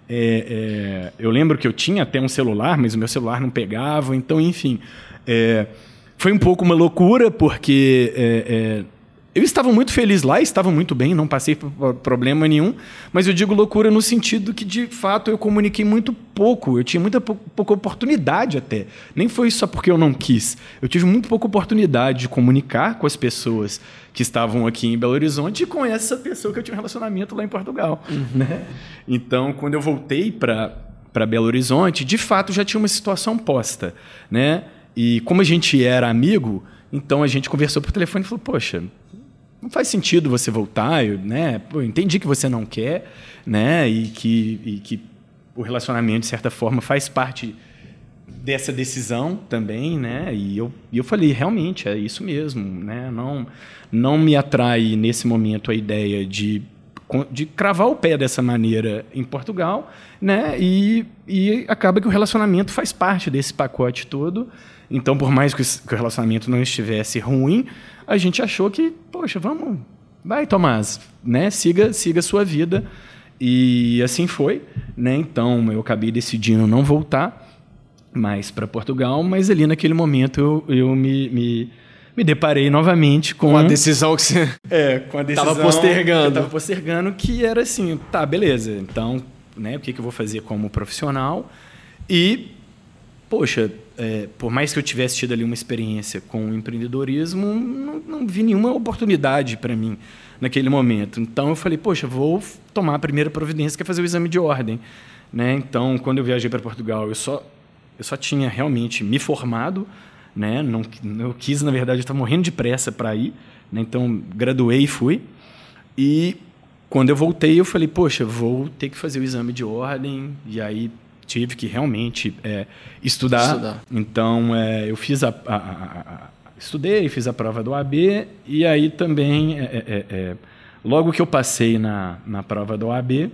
É, é, eu lembro que eu tinha até um celular, mas o meu celular não pegava. Então, enfim, é, foi um pouco uma loucura, porque é, é, Eu estava muito feliz lá, estava muito bem, não passei por problema nenhum, mas eu digo loucura no sentido que, de fato, eu comuniquei muito pouco, eu tinha muita pouca oportunidade até. Nem foi só porque eu não quis, eu tive muito pouca oportunidade de comunicar com as pessoas que estavam aqui em Belo Horizonte e com essa pessoa que eu tinha um relacionamento lá em Portugal. Uhum. Né? Então, quando eu voltei para Belo Horizonte, de fato já tinha uma situação posta. Né? E como a gente era amigo, então a gente conversou por telefone e falou: Poxa, não faz sentido você voltar, eu, né? Pô, entendi que você não quer, né? E que, e que o relacionamento, de certa forma, faz parte dessa decisão também, né? E eu, eu falei, realmente, é isso mesmo, né? Não, não me atrai nesse momento a ideia de, de cravar o pé dessa maneira em Portugal, né? E, e acaba que o relacionamento faz parte desse pacote todo. Então, por mais que o relacionamento não estivesse ruim, a gente achou que, poxa, vamos, vai, Tomás, né? Siga, siga a sua vida. E assim foi, né? Então, eu acabei decidindo não voltar mais para Portugal, mas ali naquele momento eu, eu me, me, me deparei novamente com, com a decisão que você é, com a decisão tava postergando. Tava postergando que era assim, tá, beleza. Então, né, o que, que eu vou fazer como profissional? E poxa, é, por mais que eu tivesse tido ali uma experiência com o empreendedorismo, não, não vi nenhuma oportunidade para mim naquele momento. Então eu falei, poxa, vou tomar a primeira providência, que é fazer o exame de ordem. Né? Então, quando eu viajei para Portugal, eu só, eu só tinha realmente me formado, né? não, eu quis, na verdade, eu estava morrendo de pressa para ir, né? então graduei e fui. E quando eu voltei, eu falei, poxa, vou ter que fazer o exame de ordem, e aí tive que realmente é, estudar. estudar. Então, é, eu fiz a, a, a, a, estudei, fiz a prova do AB e aí também, é, é, é, logo que eu passei na, na prova do AB,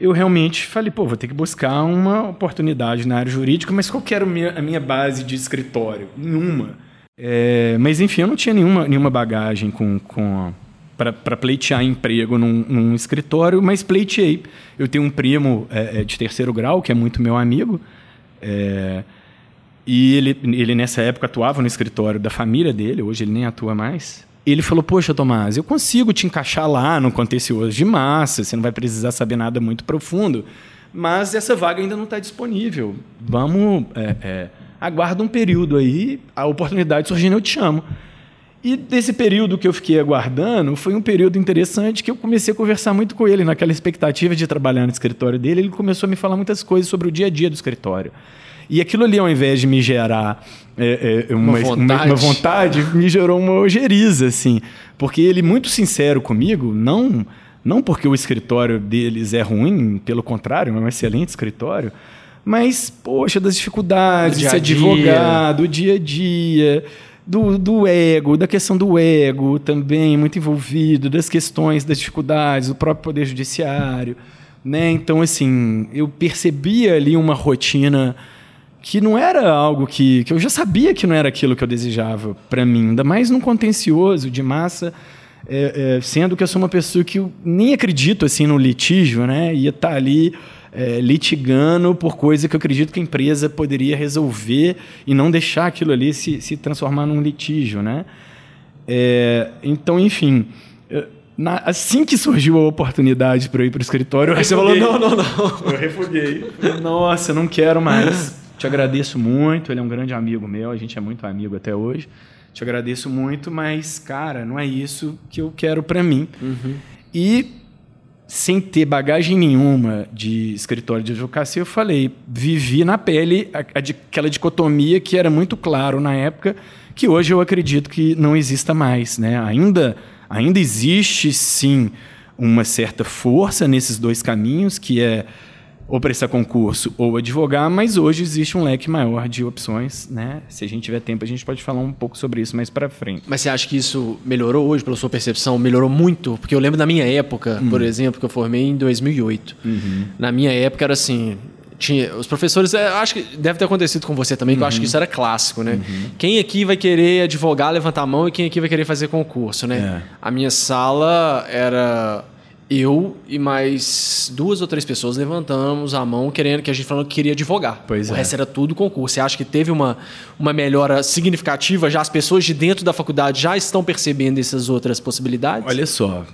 eu realmente falei, pô, vou ter que buscar uma oportunidade na área jurídica, mas qual era a minha, a minha base de escritório? Nenhuma. É, mas, enfim, eu não tinha nenhuma, nenhuma bagagem com, com para pleitear emprego num, num, escritório, mas pleiteei. Eu tenho um primo é, é, de terceiro grau, que é muito meu amigo, é, e ele, ele nessa época atuava no escritório da família dele, hoje ele nem atua mais. Ele falou: Poxa, Tomás, eu consigo te encaixar lá no contencioso de massa, você não vai precisar saber nada muito profundo, mas essa vaga ainda não está disponível. Vamos, é, é, aguarda um período aí, a oportunidade surgindo, eu te chamo. E desse período que eu fiquei aguardando, foi um período interessante que eu comecei a conversar muito com ele, naquela expectativa de trabalhar no escritório dele. Ele começou a me falar muitas coisas sobre o dia a dia do escritório. E aquilo ali, ao invés de me gerar é, é, uma, uma, vontade. Uma, uma, vontade. me gerou uma ojeriza, assim. Porque ele, muito sincero comigo, não, não porque o escritório deles é ruim, pelo contrário, é um excelente escritório, mas, poxa, das dificuldades de ser advogado, dia a dia do, do ego, da questão do ego também muito envolvido, das questões, das dificuldades, do próprio poder judiciário, né? Então, assim, eu percebia ali uma rotina que não era algo que, que eu já sabia que não era aquilo que eu desejava para mim, ainda mais num contencioso de massa, é, é, sendo que eu sou uma pessoa que eu nem acredito assim no litígio, né? Ia estar tá ali é, litigando por coisa que eu acredito que a empresa poderia resolver e não deixar aquilo ali se, se transformar num litígio, né? É, então, enfim, na, assim que surgiu a oportunidade para eu ir para o escritório, Aí você falou, não, não, não. Eu refuguei. Nossa, não quero mais. Te agradeço muito, ele é um grande amigo meu, a gente é muito amigo até hoje. Te agradeço muito, mas, cara, não é isso que eu quero para mim. Uhum. E sem ter bagagem nenhuma de escritório de advocacia, eu falei, vivi na pele aquela dicotomia que era muito claro na época, que hoje eu acredito que não exista mais. Né? Ainda, ainda existe, sim, uma certa força nesses dois caminhos, que é ou prestar concurso ou advogar, mas hoje existe um leque maior de opções, né? Se a gente tiver tempo, a gente pode falar um pouco sobre isso mais para frente. Mas você acha que isso melhorou hoje, pela sua percepção? Melhorou muito? Porque eu lembro da minha época, uhum. por exemplo, que eu formei em 2008. Uhum. Na minha época era assim, tinha os professores, é, acho que deve ter acontecido com você também, que eu acho que isso era clássico, né? Uhum. Quem aqui vai querer advogar, levantar a mão e quem aqui vai querer fazer concurso, né? É. A minha sala era eu e mais duas ou três pessoas levantamos a mão querendo que a gente falou que queria advogar. Pois o é. resto era tudo concurso. Você acha que teve uma, uma melhora significativa? Já as pessoas de dentro da faculdade já estão percebendo essas outras possibilidades? Olha só,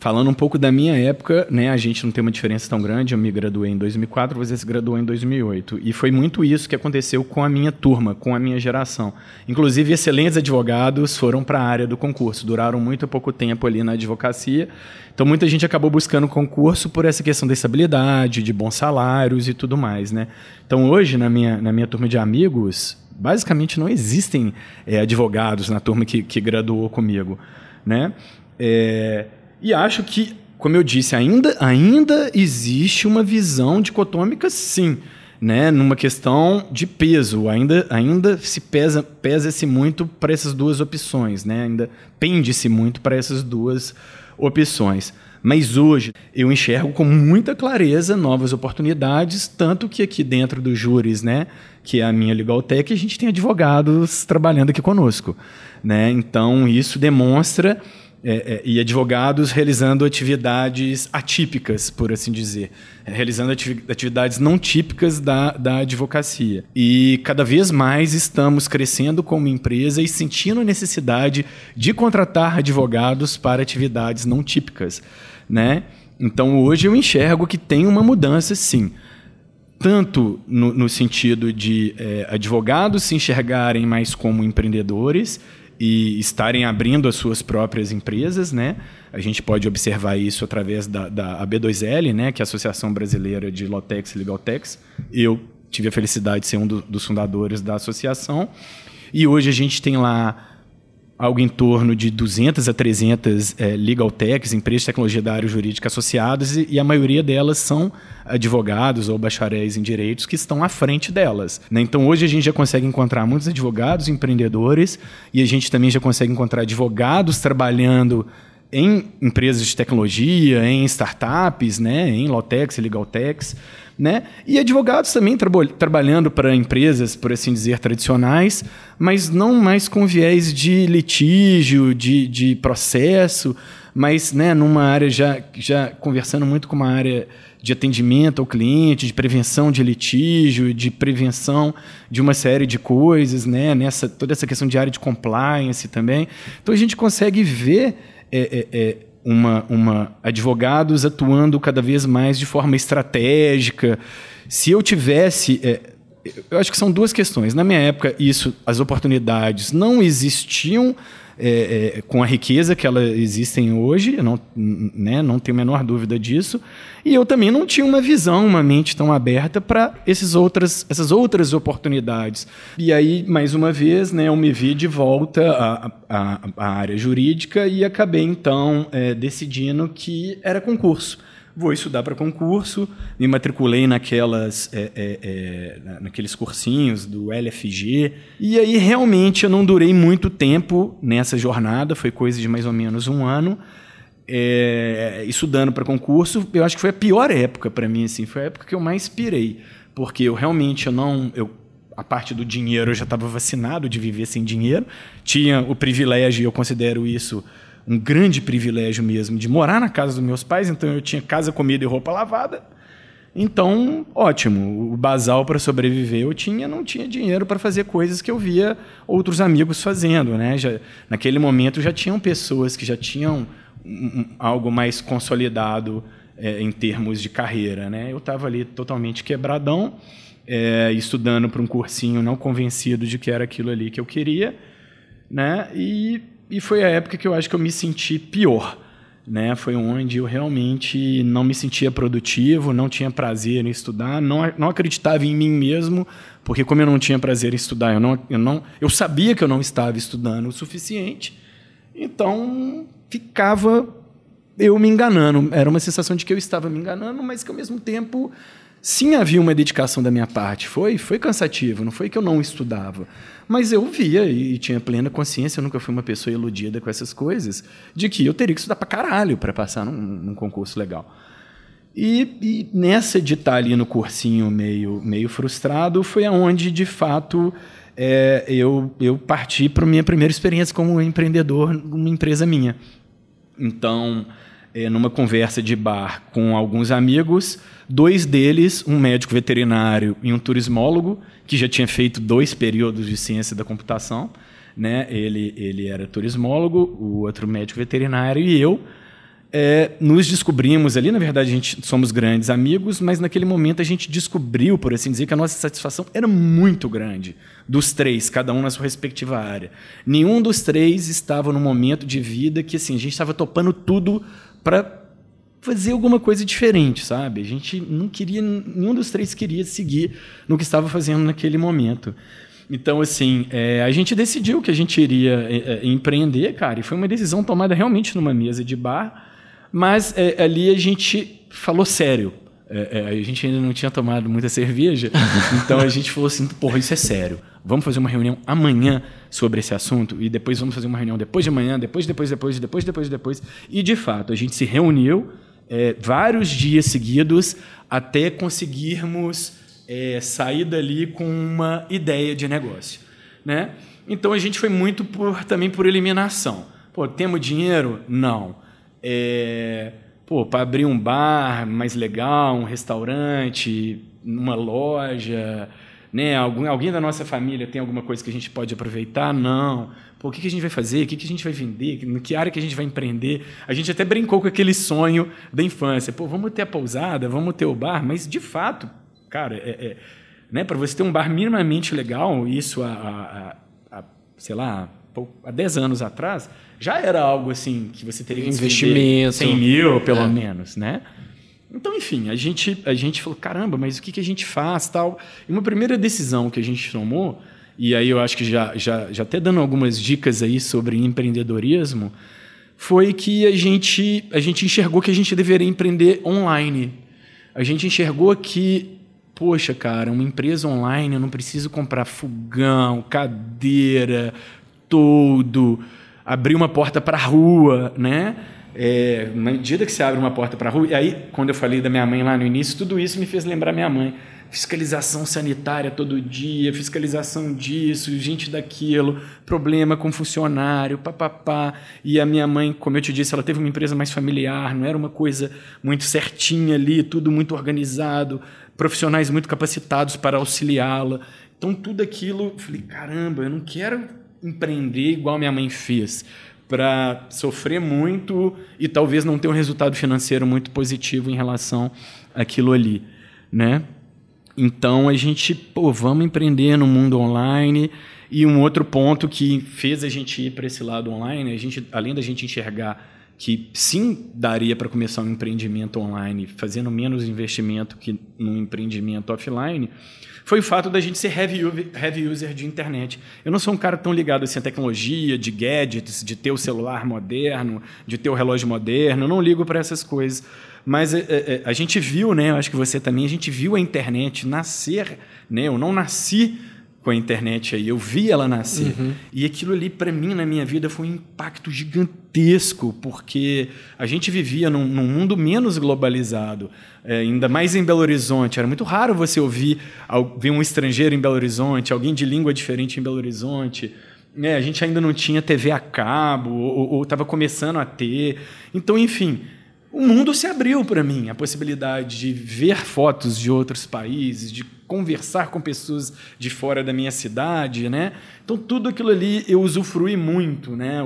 falando um pouco da minha época, né, a gente não tem uma diferença tão grande. Eu me graduei em 2004, você se graduou em 2008. E foi muito isso que aconteceu com a minha turma, com a minha geração. Inclusive, excelentes advogados foram para a área do concurso, duraram muito pouco tempo ali na advocacia. Então, muita gente acabou buscando concurso por essa questão da estabilidade, de bons salários e tudo mais. Né? Então, hoje, na minha, na minha turma de amigos, basicamente não existem é, advogados na turma que, que graduou comigo. Né? É, e acho que, como eu disse, ainda, ainda existe uma visão dicotômica, sim, né? numa questão de peso. Ainda, ainda se pesa, pesa-se muito para essas duas opções, né? ainda pende-se muito para essas duas opções. Mas hoje eu enxergo com muita clareza novas oportunidades, tanto que aqui dentro do Júris, né, que é a minha Legaltech, a gente tem advogados trabalhando aqui conosco. Né? Então isso demonstra é, é, e advogados realizando atividades atípicas, por assim dizer, realizando atividades não típicas da, da advocacia. E cada vez mais estamos crescendo como empresa e sentindo a necessidade de contratar advogados para atividades não típicas. Né? Então hoje eu enxergo que tem uma mudança, sim tanto no, no, sentido de é, advogados se enxergarem mais como empreendedores e estarem abrindo as suas próprias empresas, né? A gente pode observar isso através da, da AB2L, né? Que é a Associação Brasileira de Lotex e Legaltex. Eu tive a felicidade de ser um do, dos fundadores da associação. E hoje a gente tem lá algo em torno de 200 a 300 é, legal techs, empresas de tecnologia da área jurídica associadas, e, e, a maioria delas são advogados ou bacharéis em direitos que estão à frente delas. Né? Então, hoje a gente já consegue encontrar muitos advogados empreendedores e a gente também já consegue encontrar advogados trabalhando em empresas de tecnologia, em startups, né, em Lotex e Legaltex, né, e advogados também tra trabalhando para empresas, por assim dizer, tradicionais, mas não mais com viés de litígio, de, de processo, mas né, numa área já, já conversando muito com uma área de atendimento ao cliente, de prevenção de litígio, de prevenção de uma série de coisas, né, nessa toda essa questão de área de compliance também. Então a gente consegue ver é, é, é, uma, uma advogados atuando cada vez mais de forma estratégica. Se eu tivesse é, eu acho que são duas questões. Na minha época, isso, as oportunidades não existiam é, é, com a riqueza que elas existem hoje, não, né, não tenho a menor dúvida disso. E eu também não tinha uma visão, uma mente tão aberta para outras, essas outras oportunidades. E aí, mais uma vez, né, eu me vi de volta à, à, à área jurídica e acabei, então, é, decidindo que era concurso vou estudar para concurso, me matriculei naquelas, é, é, é, naqueles cursinhos do LFG, e aí realmente eu não durei muito tempo nessa jornada, foi coisa de mais ou menos um ano, é, estudando para concurso, eu acho que foi a pior época para mim, assim, foi a época que eu mais pirei, porque eu realmente eu não... Eu, a parte do dinheiro eu já estava vacinado de viver sem dinheiro, tinha o privilégio, eu considero isso um grande privilégio mesmo de morar na casa dos meus pais, então eu tinha casa, comida e roupa lavada. Então, ótimo. O basal para sobreviver eu tinha, não tinha dinheiro para fazer coisas que eu via outros amigos fazendo, né? Já, naquele momento já tinham pessoas que já tinham um, algo mais consolidado é, em termos de carreira, né? Eu estava ali totalmente quebradão, é, estudando para um cursinho, não convencido de que era aquilo ali que eu queria, né? E e foi a época que eu acho que eu me senti pior. Né? Foi onde eu realmente não me sentia produtivo, não tinha prazer em estudar, não, não acreditava em mim mesmo, porque como eu não tinha prazer em estudar, eu não, eu não eu sabia que eu não estava estudando o suficiente, então ficava eu me enganando. Era uma sensação de que eu estava me enganando, mas que ao mesmo tempo sim havia uma dedicação da minha parte. Foi, foi cansativo, não foi que eu não estudava. Mas eu via e tinha plena consciência, eu nunca fui uma pessoa iludida com essas coisas, de que eu teria que estudar para caralho para passar num, num, concurso legal. E, e, nessa de estar ali no cursinho meio, meio frustrado, foi aonde, de fato, é, eu, eu parti para minha primeira experiência como empreendedor numa empresa minha. Então, é, numa conversa de bar com alguns amigos, dois deles, um médico veterinário e um turismólogo, que já tinha feito dois períodos de ciência da computação. Né? Ele, ele era turismólogo, o outro médico veterinário e eu é, nos descobrimos ali, na verdade, a gente somos grandes amigos, mas naquele momento a gente descobriu, por assim dizer, que a nossa satisfação era muito grande, dos três, cada um na sua respectiva área. Nenhum dos três estava num momento de vida que assim, a gente estava topando tudo para fazer alguma coisa diferente, sabe? A gente não queria, nenhum dos três queria seguir no que estava fazendo naquele momento. Então, assim, é, a gente decidiu que a gente iria é, é, empreender, cara, e foi uma decisão tomada realmente numa mesa de bar mas é, ali a gente falou sério. É, é, a gente ainda não tinha tomado muita cerveja, então a gente falou assim: porra, isso é sério. Vamos fazer uma reunião amanhã sobre esse assunto e depois vamos fazer uma reunião depois de amanhã, depois, depois, depois, depois, depois, depois. E de fato, a gente se reuniu é, vários dias seguidos até conseguirmos é, sair dali com uma ideia de negócio, né? Então a gente foi muito por, também por eliminação. Pô, temos dinheiro? Não. É, pô, para abrir um bar mais legal, um restaurante, uma loja, né? Algum, alguém da nossa família tem alguma coisa que a gente pode aproveitar? Não. Pô, o que, que a gente vai fazer? O que, que a gente vai vender? No que área que a gente vai empreender? A gente até brincou com aquele sonho da infância. Pô, vamos ter a pousada, vamos ter o bar, mas de fato, cara, é, é né? Para você ter um bar minimamente legal, isso há, há, há sei lá, há 10 anos atrás, já era algo assim que você teria que investimento 100 mil pelo é. menos, né? Então, enfim, a gente a gente falou caramba, mas o que, que a gente faz tal? E uma primeira decisão que a gente tomou e aí eu acho que já já já até dando algumas dicas aí sobre empreendedorismo foi que a gente a gente enxergou que a gente deveria empreender online. A gente enxergou que poxa, cara, uma empresa online eu não preciso comprar fogão, cadeira, todo abrir uma porta para a rua, né? É, na medida que você abre uma porta para a rua, e aí, quando eu falei da minha mãe lá no início, tudo isso me fez lembrar minha mãe. Fiscalização sanitária todo dia, fiscalização disso, gente daquilo, problema com funcionário, papapá. E a minha mãe, como eu te disse, ela teve uma empresa mais familiar, não era uma coisa muito certinha ali, tudo muito organizado, profissionais muito capacitados para auxiliá-la. Então, tudo aquilo, eu falei, caramba, eu não quero empreender igual minha mãe fez, para sofrer muito e talvez não ter um resultado financeiro muito positivo em relação àquilo ali, né? Então a gente, pô, vamos empreender no mundo online. E um outro ponto que fez a gente ir para esse lado online, a gente, além da gente enxergar que sim daria para começar um empreendimento online, fazendo menos investimento que num empreendimento offline, foi o fato da gente ser heavy, user de internet. Eu não sou um cara tão ligado assim à tecnologia, de gadgets, de ter o celular moderno, de ter o relógio moderno, eu não ligo para essas coisas. Mas é, é, a gente viu, né? Eu acho que você também, a gente viu a internet nascer, né? Eu não nasci com a internet aí. Eu vi ela nascer. Uhum. E aquilo ali, para mim, na minha vida, foi um impacto gigantesco, porque a gente vivia num, num mundo menos globalizado, é, ainda mais em Belo Horizonte. Era muito raro você ouvir, ver um estrangeiro em Belo Horizonte, alguém de língua diferente em Belo Horizonte. É, a gente ainda não tinha TV a cabo, ou estava começando a ter. Então, enfim, o mundo se abriu para mim, a possibilidade de ver fotos de outros países, de conversar com pessoas de fora da minha cidade, né? Então tudo aquilo ali eu usufruí muito, né?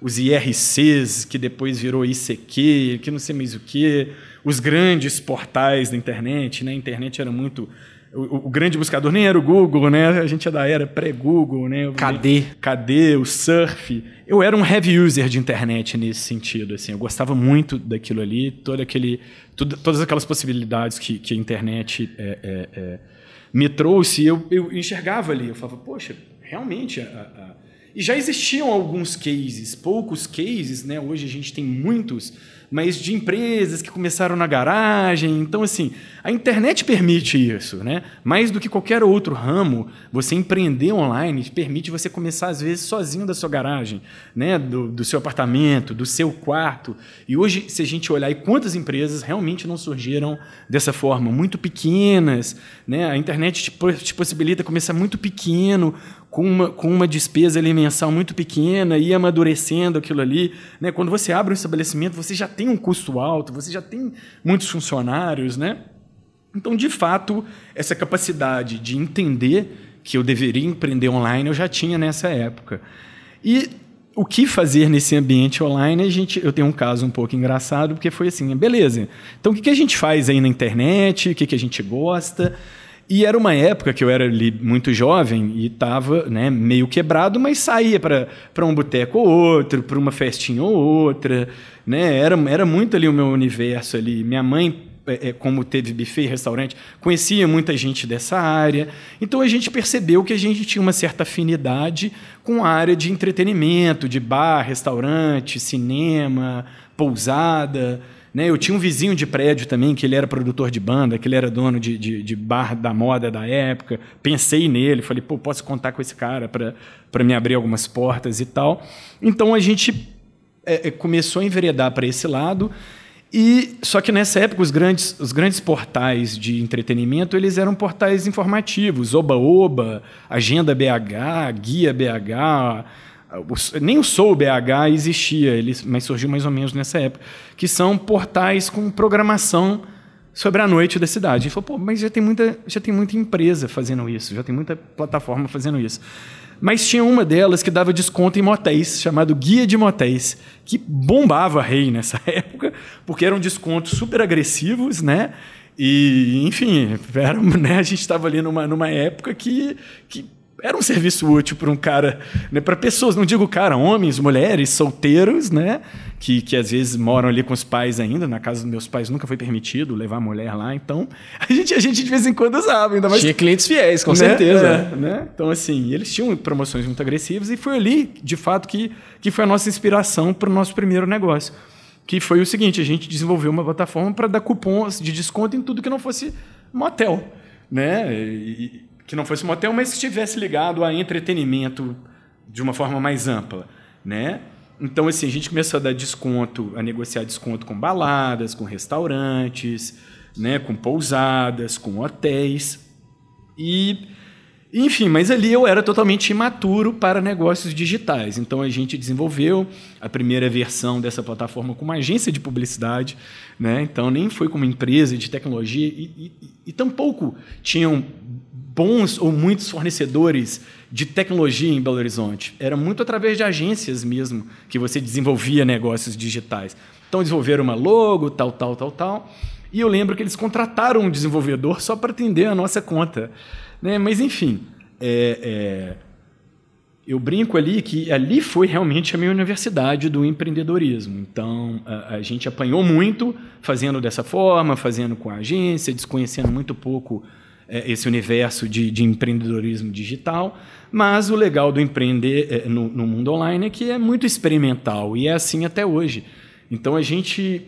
Os IRCs que depois virou ICQ, que não sei mais o que, os grandes portais da internet, né? A internet era muito o, o, grande buscador nem era o Google, né? A gente é da era pré-Google, né? Cadê? Cadê? O surf. Eu era um heavy user de internet nesse sentido, assim. Eu gostava muito daquilo ali, todo aquele, tudo, todas aquelas possibilidades que, que a internet é, é, é, me trouxe. Eu, eu enxergava ali, eu falava, poxa, realmente a, a... e já existiam alguns cases, poucos cases, né? Hoje a gente tem muitos mas de empresas que começaram na garagem. Então, assim, a internet permite isso, né? Mais do que qualquer outro ramo, você empreender online permite você começar, às vezes, sozinho da sua garagem, né? do, do seu apartamento, do seu quarto. E hoje, se a gente olhar, e quantas empresas realmente não surgiram dessa forma? Muito pequenas, né? A internet te, te possibilita começar muito pequeno, com uma, com uma despesa ali mensal muito pequena, e amadurecendo aquilo ali. Né? Quando você abre um estabelecimento, você já tem um custo alto, você já tem muitos funcionários, né? Então, de fato, essa capacidade de entender que eu deveria empreender online eu já tinha nessa época. E o que fazer nesse ambiente online, a gente, eu tenho um caso um pouco engraçado, porque foi assim, beleza. Então, o que, a gente faz aí na internet? O que a gente gosta? E era uma época que eu era ali muito jovem e estava né, meio quebrado, mas saía para um boteco ou outro, para uma festinha ou outra. Né? Era, era muito ali o meu universo ali. Minha mãe, é, é, como teve buffet e restaurante, conhecia muita gente dessa área. Então a gente percebeu que a gente tinha uma certa afinidade com a área de entretenimento, de bar, restaurante, cinema, pousada. Né? Eu tinha um vizinho de prédio também, que ele era produtor de banda, que ele era dono de, de, de bar da moda da época. Pensei nele, falei, pô, posso contar com esse cara para me abrir algumas portas e tal. Então a gente é, é começou a enveredar para esse lado. E só que nessa época os grandes, os grandes portais de entretenimento eles eram portais informativos, Oba Oba, Agenda BH, Guia BH, nem o Sou BH existia, ele, mas surgiu mais ou menos nessa época, que são portais com programação sobre a noite da cidade. Ele falou, pô, mas já tem muita, já tem muita empresa fazendo isso, já tem muita plataforma fazendo isso. Mas tinha uma delas que dava desconto em motéis, chamado Guia de Motéis, que bombava rei nessa época, porque eram descontos super agressivos, né? E, enfim, era, né, a gente estava ali numa, numa época que, que era um serviço útil para um cara, né, para pessoas, não digo cara, homens, mulheres, solteiros, né, que, que às vezes moram ali com os pais ainda. Na casa dos meus pais nunca foi permitido levar a mulher lá, então a gente, a gente de vez em quando usava. Ainda mais, Tinha clientes fiéis, com né, certeza. É, né? Então, assim, eles tinham promoções muito agressivas e foi ali, de fato, que, que foi a nossa inspiração para o nosso primeiro negócio. Que foi o seguinte: a gente desenvolveu uma plataforma para dar cupons de desconto em tudo que não fosse motel. Né? E, que não fosse motel, mas que estivesse ligado a entretenimento de uma forma mais ampla, né? Então, assim, a gente começou a dar desconto, a negociar desconto com baladas, com restaurantes, né, com pousadas, com hotéis. E, enfim, mas ali eu era totalmente imaturo para negócios digitais. Então, a gente desenvolveu a primeira versão dessa plataforma com uma agência de publicidade. Né? Então, nem foi como empresa de tecnologia e, e, e tampouco tinham bons ou muitos fornecedores de tecnologia em Belo Horizonte. Era muito através de agências mesmo que você desenvolvia negócios digitais. Então, desenvolveram uma logo, tal, tal, tal, tal. E eu lembro que eles contrataram um desenvolvedor só para atender a nossa conta. Né? Mas, enfim, é, é, eu brinco ali que ali foi realmente a minha universidade do empreendedorismo. Então, a, a gente apanhou muito fazendo dessa forma, fazendo com a agência, desconhecendo muito pouco esse universo de, de, empreendedorismo digital. Mas o legal do empreender é, no, no, mundo online é que é muito experimental e é assim até hoje. Então a gente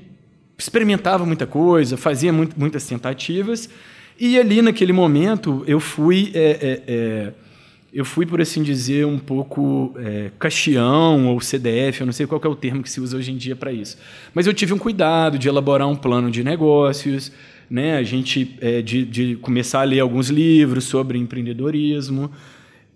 experimentava muita coisa, fazia muito, muitas tentativas e ali naquele momento eu fui é, é, é eu fui por assim dizer um pouco é, caxião ou CDF, eu não sei qual é o termo que se usa hoje em dia para isso. Mas eu tive um cuidado de elaborar um plano de negócios né? A gente é, de, de começar a ler alguns livros sobre empreendedorismo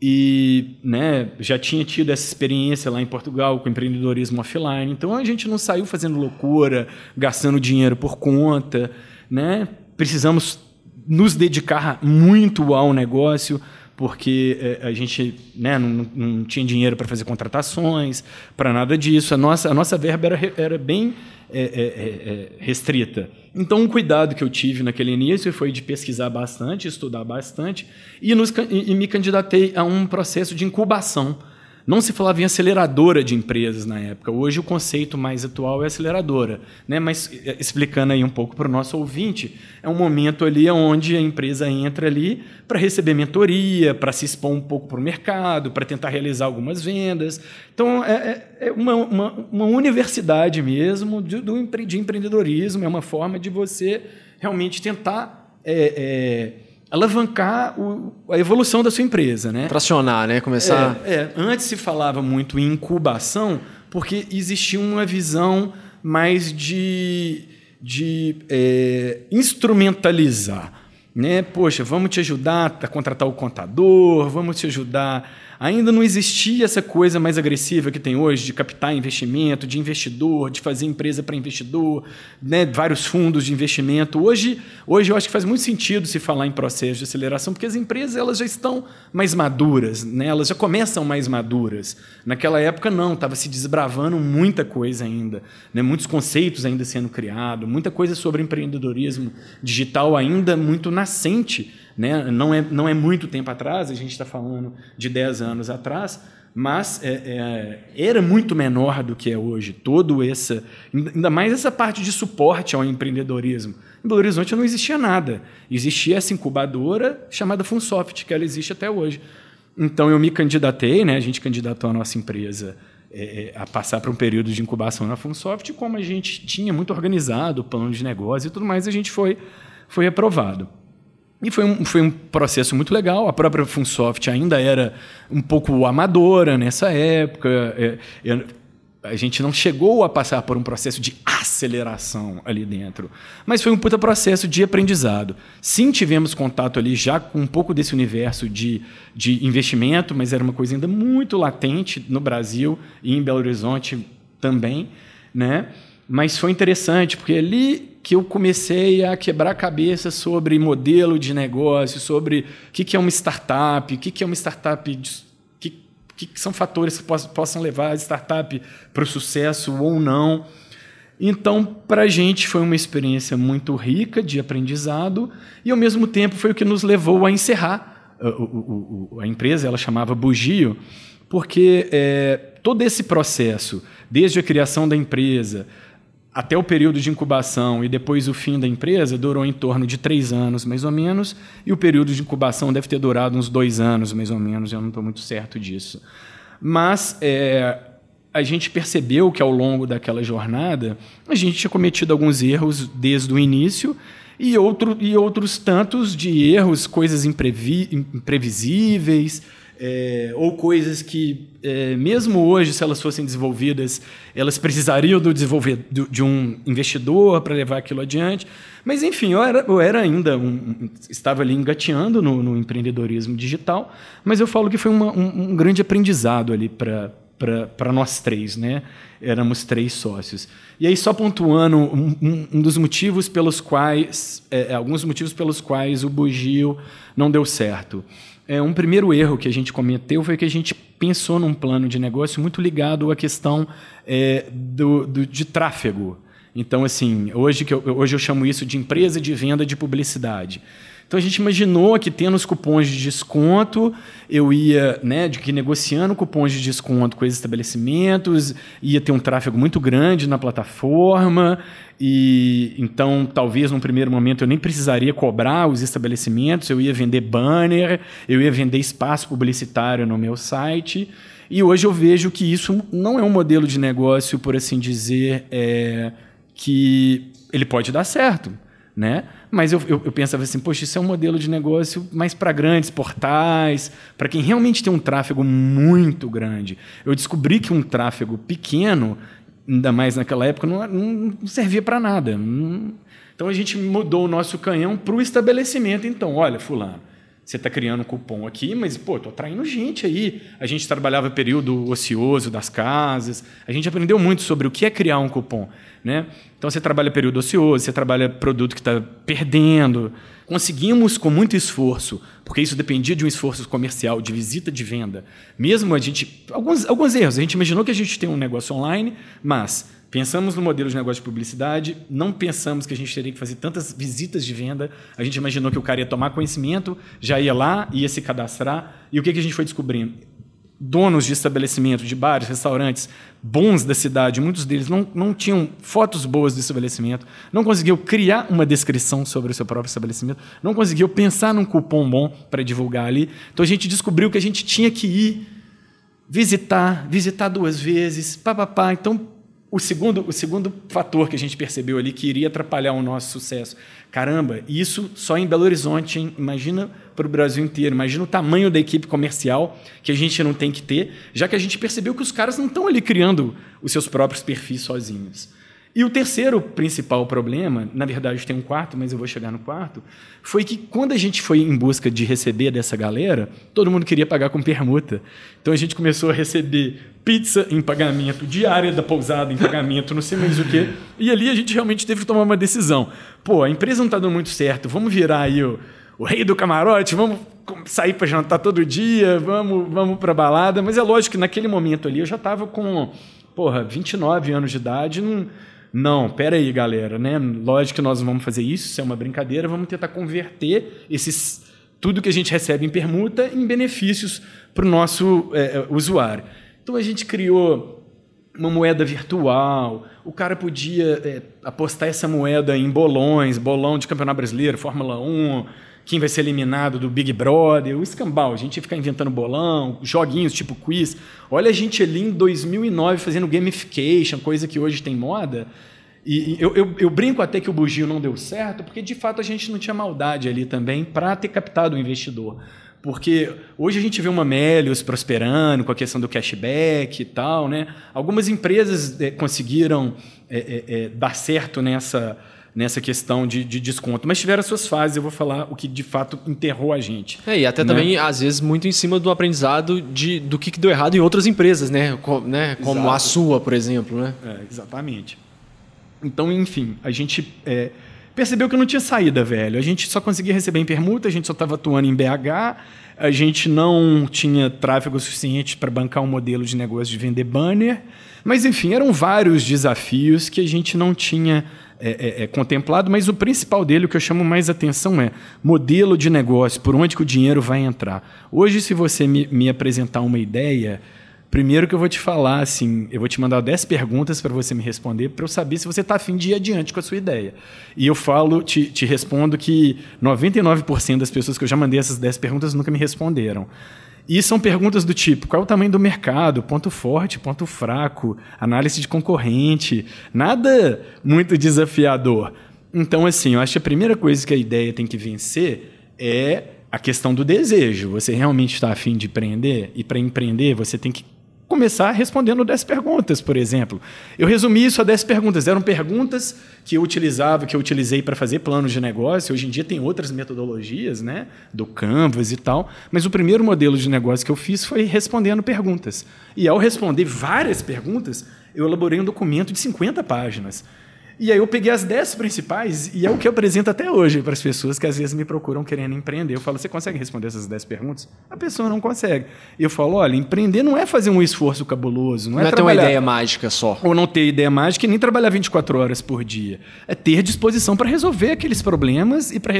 e né, já tinha tido essa experiência lá em Portugal com empreendedorismo offline. Então a gente não saiu fazendo loucura, gastando dinheiro por conta, né? Precisamos nos dedicar muito ao negócio porque é, a gente né, não, não tinha dinheiro para fazer contratações, para nada disso. A nossa, a nossa verba era, era bem é, é, é, é, restrita. Então, um cuidado que eu tive naquele início foi de pesquisar bastante, estudar bastante, e, nos, e, e me candidatei a um processo de incubação não se falava em aceleradora de empresas na época. Hoje o conceito mais atual é aceleradora. Né? Mas é, explicando aí um pouco para o nosso ouvinte, é um momento ali onde a empresa entra ali para receber mentoria, para se expor um pouco para o mercado, para tentar realizar algumas vendas. Então é, é, é uma, uma, uma, universidade mesmo de, do, de empreendedorismo, é uma forma de você realmente tentar. É, é alavancar o, a evolução da sua empresa, né? Tracionar, né? Começar. É, é, antes se falava muito em incubação porque existia uma visão mais de, de é, instrumentalizar. né? Poxa, vamos te ajudar a contratar o contador, vamos te ajudar Ainda não existia essa coisa mais agressiva que tem hoje de captar investimento, de investidor, de fazer empresa para investidor, né, vários fundos de investimento. Hoje, hoje eu acho que faz muito sentido se falar em processo de aceleração, porque as empresas elas já estão mais maduras, né, elas já começam mais maduras. Naquela época não, estava se desbravando muita coisa ainda, né, muitos conceitos ainda sendo criados, muita coisa sobre empreendedorismo digital ainda muito nascente né? Não, é, não é muito tempo atrás, a gente está falando de 10 anos atrás, mas é, é, era muito menor do que é hoje. Todo essa, ainda mais essa parte de suporte ao empreendedorismo. Em Belo Horizonte não existia nada. Existia essa incubadora chamada Funsoft, que ela existe até hoje. Então eu me candidatei, né? a gente candidatou a nossa empresa é, é a passar para um período de incubação na Funsoft, como a gente tinha muito organizado o plano de negócio e tudo mais, a gente foi, foi aprovado. E foi um, foi um processo muito legal. A própria Funsoft ainda era um pouco amadora nessa época. É, a gente não chegou a passar por um processo de aceleração ali dentro. Mas foi um puta processo de aprendizado. Sim, tivemos contato ali já com um pouco desse universo de, de investimento, mas era uma coisa ainda muito latente no Brasil e em Belo Horizonte também. Né? Mas foi interessante, porque ali que eu comecei a quebrar a cabeça sobre modelo de negócio, sobre o que é uma startup, o que é uma startup, o que, são fatores que possam levar a startup para o sucesso ou não. Então, para a gente foi uma experiência muito rica de aprendizado e, ao mesmo tempo, foi o que nos levou a encerrar a empresa. Ela chamava Bugio, porque é, todo esse processo, desde a criação da empresa, até o período de incubação e depois o fim da empresa durou em torno de três anos, mais ou menos, e o período de incubação deve ter durado uns dois anos, mais ou menos, eu não estou muito certo disso. Mas é, a gente percebeu que ao longo daquela jornada a gente tinha cometido alguns erros desde o início e, outro, e outros tantos de erros, coisas imprevi, imprevisíveis é, ou coisas que, é, mesmo hoje, se elas fossem desenvolvidas, elas precisariam do desenvolver, de um investidor para levar aquilo adiante. Mas, enfim, eu era, eu era ainda um, estava ali engateando no, no, empreendedorismo digital, mas eu falo que foi uma, um, um grande aprendizado ali para nós três, né? Éramos três sócios. E aí, só pontuando um, um, dos motivos pelos quais, é, alguns motivos pelos quais o Bugio não deu certo. É, um primeiro erro que a gente cometeu foi que a gente pensou num plano de negócio muito ligado à questão é, do, do, de tráfego. Então, assim, hoje, que eu, hoje eu chamo isso de empresa de venda de publicidade. Então a gente imaginou que tendo os cupons de desconto, eu ia, né, de que negociando cupons de desconto com esses estabelecimentos, ia ter um tráfego muito grande na plataforma, e então talvez num primeiro momento eu nem precisaria cobrar os estabelecimentos, eu ia vender banner, eu ia vender espaço publicitário no meu site. E hoje eu vejo que isso não é um modelo de negócio, por assim dizer, é, que ele pode dar certo né? Mas eu, eu, eu, pensava assim, poxa, isso é um modelo de negócio mais para grandes portais, para quem realmente tem um tráfego muito grande. Eu descobri que um tráfego pequeno, ainda mais naquela época, não, não servia para nada. Então a gente mudou o nosso canhão para o estabelecimento. Então, olha, fulano, você está criando um cupom aqui, mas, pô, estou atraindo gente aí. A gente trabalhava período ocioso das casas. A gente aprendeu muito sobre o que é criar um cupom. Né? Então, você trabalha período ocioso, você trabalha produto que está perdendo. Conseguimos, com muito esforço, porque isso dependia de um esforço comercial, de visita de venda. Mesmo a gente... Alguns, alguns erros. A gente imaginou que a gente tem um negócio online, mas Pensamos no modelo de negócio de publicidade, não pensamos que a gente teria que fazer tantas visitas de venda. A gente imaginou que o cara ia tomar conhecimento, já ia lá, ia se cadastrar. E o que, que a gente foi descobrindo? Donos de estabelecimentos, de bares, restaurantes bons da cidade, muitos deles não, não tinham fotos boas do estabelecimento, não conseguiu criar uma descrição sobre o seu próprio estabelecimento, não conseguiu pensar num cupom bom para divulgar ali. Então a gente descobriu que a gente tinha que ir visitar, visitar duas vezes, papapá. Então o segundo, o segundo fator que a gente percebeu ali que iria atrapalhar o nosso sucesso. Caramba, isso só em Belo Horizonte, hein? Imagina para o Brasil inteiro. Imagina o tamanho da equipe comercial que a gente não tem que ter, já que a gente percebeu que os caras não estão ali criando os seus próprios perfis sozinhos. E o terceiro principal problema, na verdade tem um quarto, mas eu vou chegar no quarto, foi que quando a gente foi em busca de receber dessa galera, todo mundo queria pagar com permuta. Então a gente começou a receber pizza em pagamento, diária da pousada em pagamento, não sei mais o quê. E ali a gente realmente teve que tomar uma decisão. Pô, a empresa não está dando muito certo, vamos virar aí o, o rei do camarote, vamos sair para jantar todo dia, vamos, vamos para balada. Mas é lógico que naquele momento ali eu já estava com, porra, 29 anos de idade, não não, pera aí, galera, né? Lógico que nós vamos fazer isso, isso é uma brincadeira, vamos tentar converter esses tudo que a gente recebe em permuta em benefícios para o nosso é, é, usuário. Então a gente criou uma moeda virtual, o cara podia é, apostar essa moeda em bolões, bolão de campeonato brasileiro, Fórmula 1, quem vai ser eliminado do Big Brother, o escambau, a gente ia ficar inventando bolão, joguinhos tipo quiz. Olha a gente ali em 2009 fazendo gamification, coisa que hoje tem moda. E eu, eu, eu brinco até que o bugio não deu certo, porque de fato a gente não tinha maldade ali também para ter captado o investidor. Porque hoje a gente vê uma Melios prosperando com a questão do cashback e tal. Né? Algumas empresas é, conseguiram é, é, dar certo nessa, nessa questão de, de, desconto. Mas tiveram suas fases, eu vou falar o que de fato enterrou a gente. É, e até né? também, às vezes, muito em cima do aprendizado de, do que deu errado em outras empresas, né? Né? Como Exato. a sua, por exemplo. Né? É, exatamente. Então, enfim, a gente é, percebeu que não tinha saída, velho. A gente só conseguia receber em permuta, a gente só estava atuando em BH, a gente não tinha tráfego suficiente para bancar um modelo de negócio de vender banner. Mas, enfim, eram vários desafios que a gente não tinha é, é, é, contemplado, mas o principal dele, o que eu chamo mais atenção é modelo de negócio, por onde que o dinheiro vai entrar. Hoje, se você me, me apresentar uma ideia, primeiro que eu vou te falar, assim, eu vou te mandar 10 perguntas para você me responder, para eu saber se você está afim de ir adiante com a sua ideia. E eu falo, te, te respondo que 99% das pessoas que eu já mandei essas 10 perguntas nunca me responderam. E são perguntas do tipo: qual é o tamanho do mercado, ponto forte, ponto fraco, análise de concorrente, nada muito desafiador. Então, assim, eu acho que a primeira coisa que a ideia tem que vencer é a questão do desejo. Você realmente está afim de empreender? E para empreender, você tem que começar respondendo 10 perguntas, por exemplo. Eu resumi isso a 10 perguntas. Eram perguntas que eu utilizava, que eu utilizei para fazer planos de negócio. Hoje em dia tem outras metodologias, né, do Canvas e tal, mas o primeiro modelo de negócio que eu fiz foi respondendo perguntas. E ao responder várias perguntas, eu elaborei um documento de 50 páginas. E aí eu peguei as 10 principais e é o que eu apresento até hoje para as pessoas que às vezes me procuram querendo empreender. Eu falo, você consegue responder essas 10 perguntas? A pessoa não consegue. Eu falo, olha, empreender não é fazer um esforço cabuloso. Não, não é, é ter uma ideia mágica só. Ou não ter ideia mágica e nem trabalhar 24 horas por dia. É ter disposição para resolver aqueles problemas e para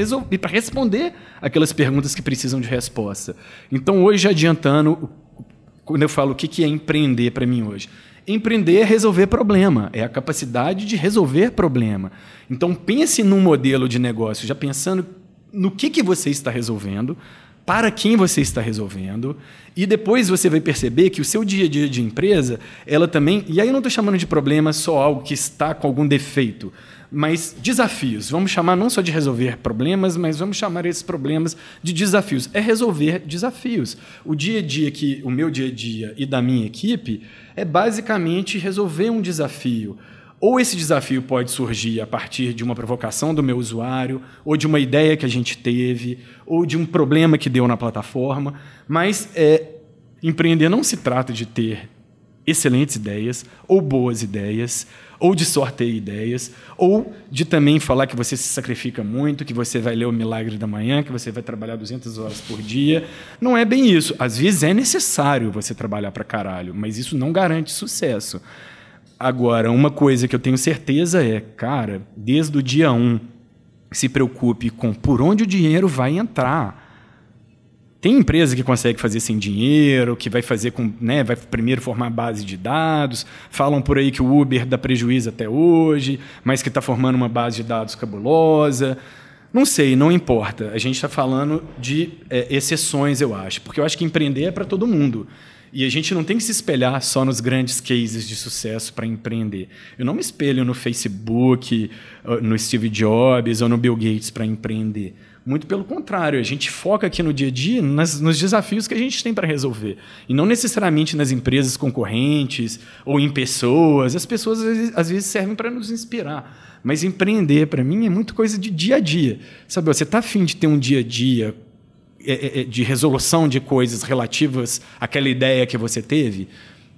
responder aquelas perguntas que precisam de resposta. Então, hoje, adiantando, quando eu falo o que é empreender para mim hoje, Empreender é resolver problema, é a capacidade de resolver problema. Então pense num modelo de negócio, já pensando no que, que você está resolvendo, para quem você está resolvendo, e depois você vai perceber que o seu dia a dia de empresa, ela também. E aí eu não estou chamando de problema só algo que está com algum defeito, mas desafios. Vamos chamar não só de resolver problemas, mas vamos chamar esses problemas de desafios. É resolver desafios. O dia a dia que o meu dia a dia e da minha equipe é basicamente resolver um desafio. Ou esse desafio pode surgir a partir de uma provocação do meu usuário, ou de uma ideia que a gente teve, ou de um problema que deu na plataforma. Mas é, empreender não se trata de ter excelentes ideias ou boas ideias ou de sortear ideias, ou de também falar que você se sacrifica muito, que você vai ler o Milagre da Manhã, que você vai trabalhar 200 horas por dia. Não é bem isso. Às vezes é necessário você trabalhar para caralho, mas isso não garante sucesso. Agora, uma coisa que eu tenho certeza é, cara, desde o dia 1, um, se preocupe com por onde o dinheiro vai entrar. Tem empresa que consegue fazer sem dinheiro, que vai fazer com, né, vai primeiro formar base de dados. Falam por aí que o Uber dá prejuízo até hoje, mas que está formando uma base de dados cabulosa. Não sei, não importa. A gente está falando de é, exceções, eu acho, porque eu acho que empreender é para todo mundo. E a gente não tem que se espelhar só nos grandes cases de sucesso para empreender. Eu não me espelho no Facebook, no Steve Jobs ou no Bill Gates para empreender. Muito pelo contrário, a gente foca aqui no dia a dia nas, nos desafios que a gente tem para resolver. E não necessariamente nas empresas concorrentes ou em pessoas. As pessoas às vezes, às vezes servem para nos inspirar. Mas empreender, para mim, é muito coisa de dia a dia. Sabe, você está afim de ter um dia a dia é, é, é, de resolução de coisas relativas àquela ideia que você teve?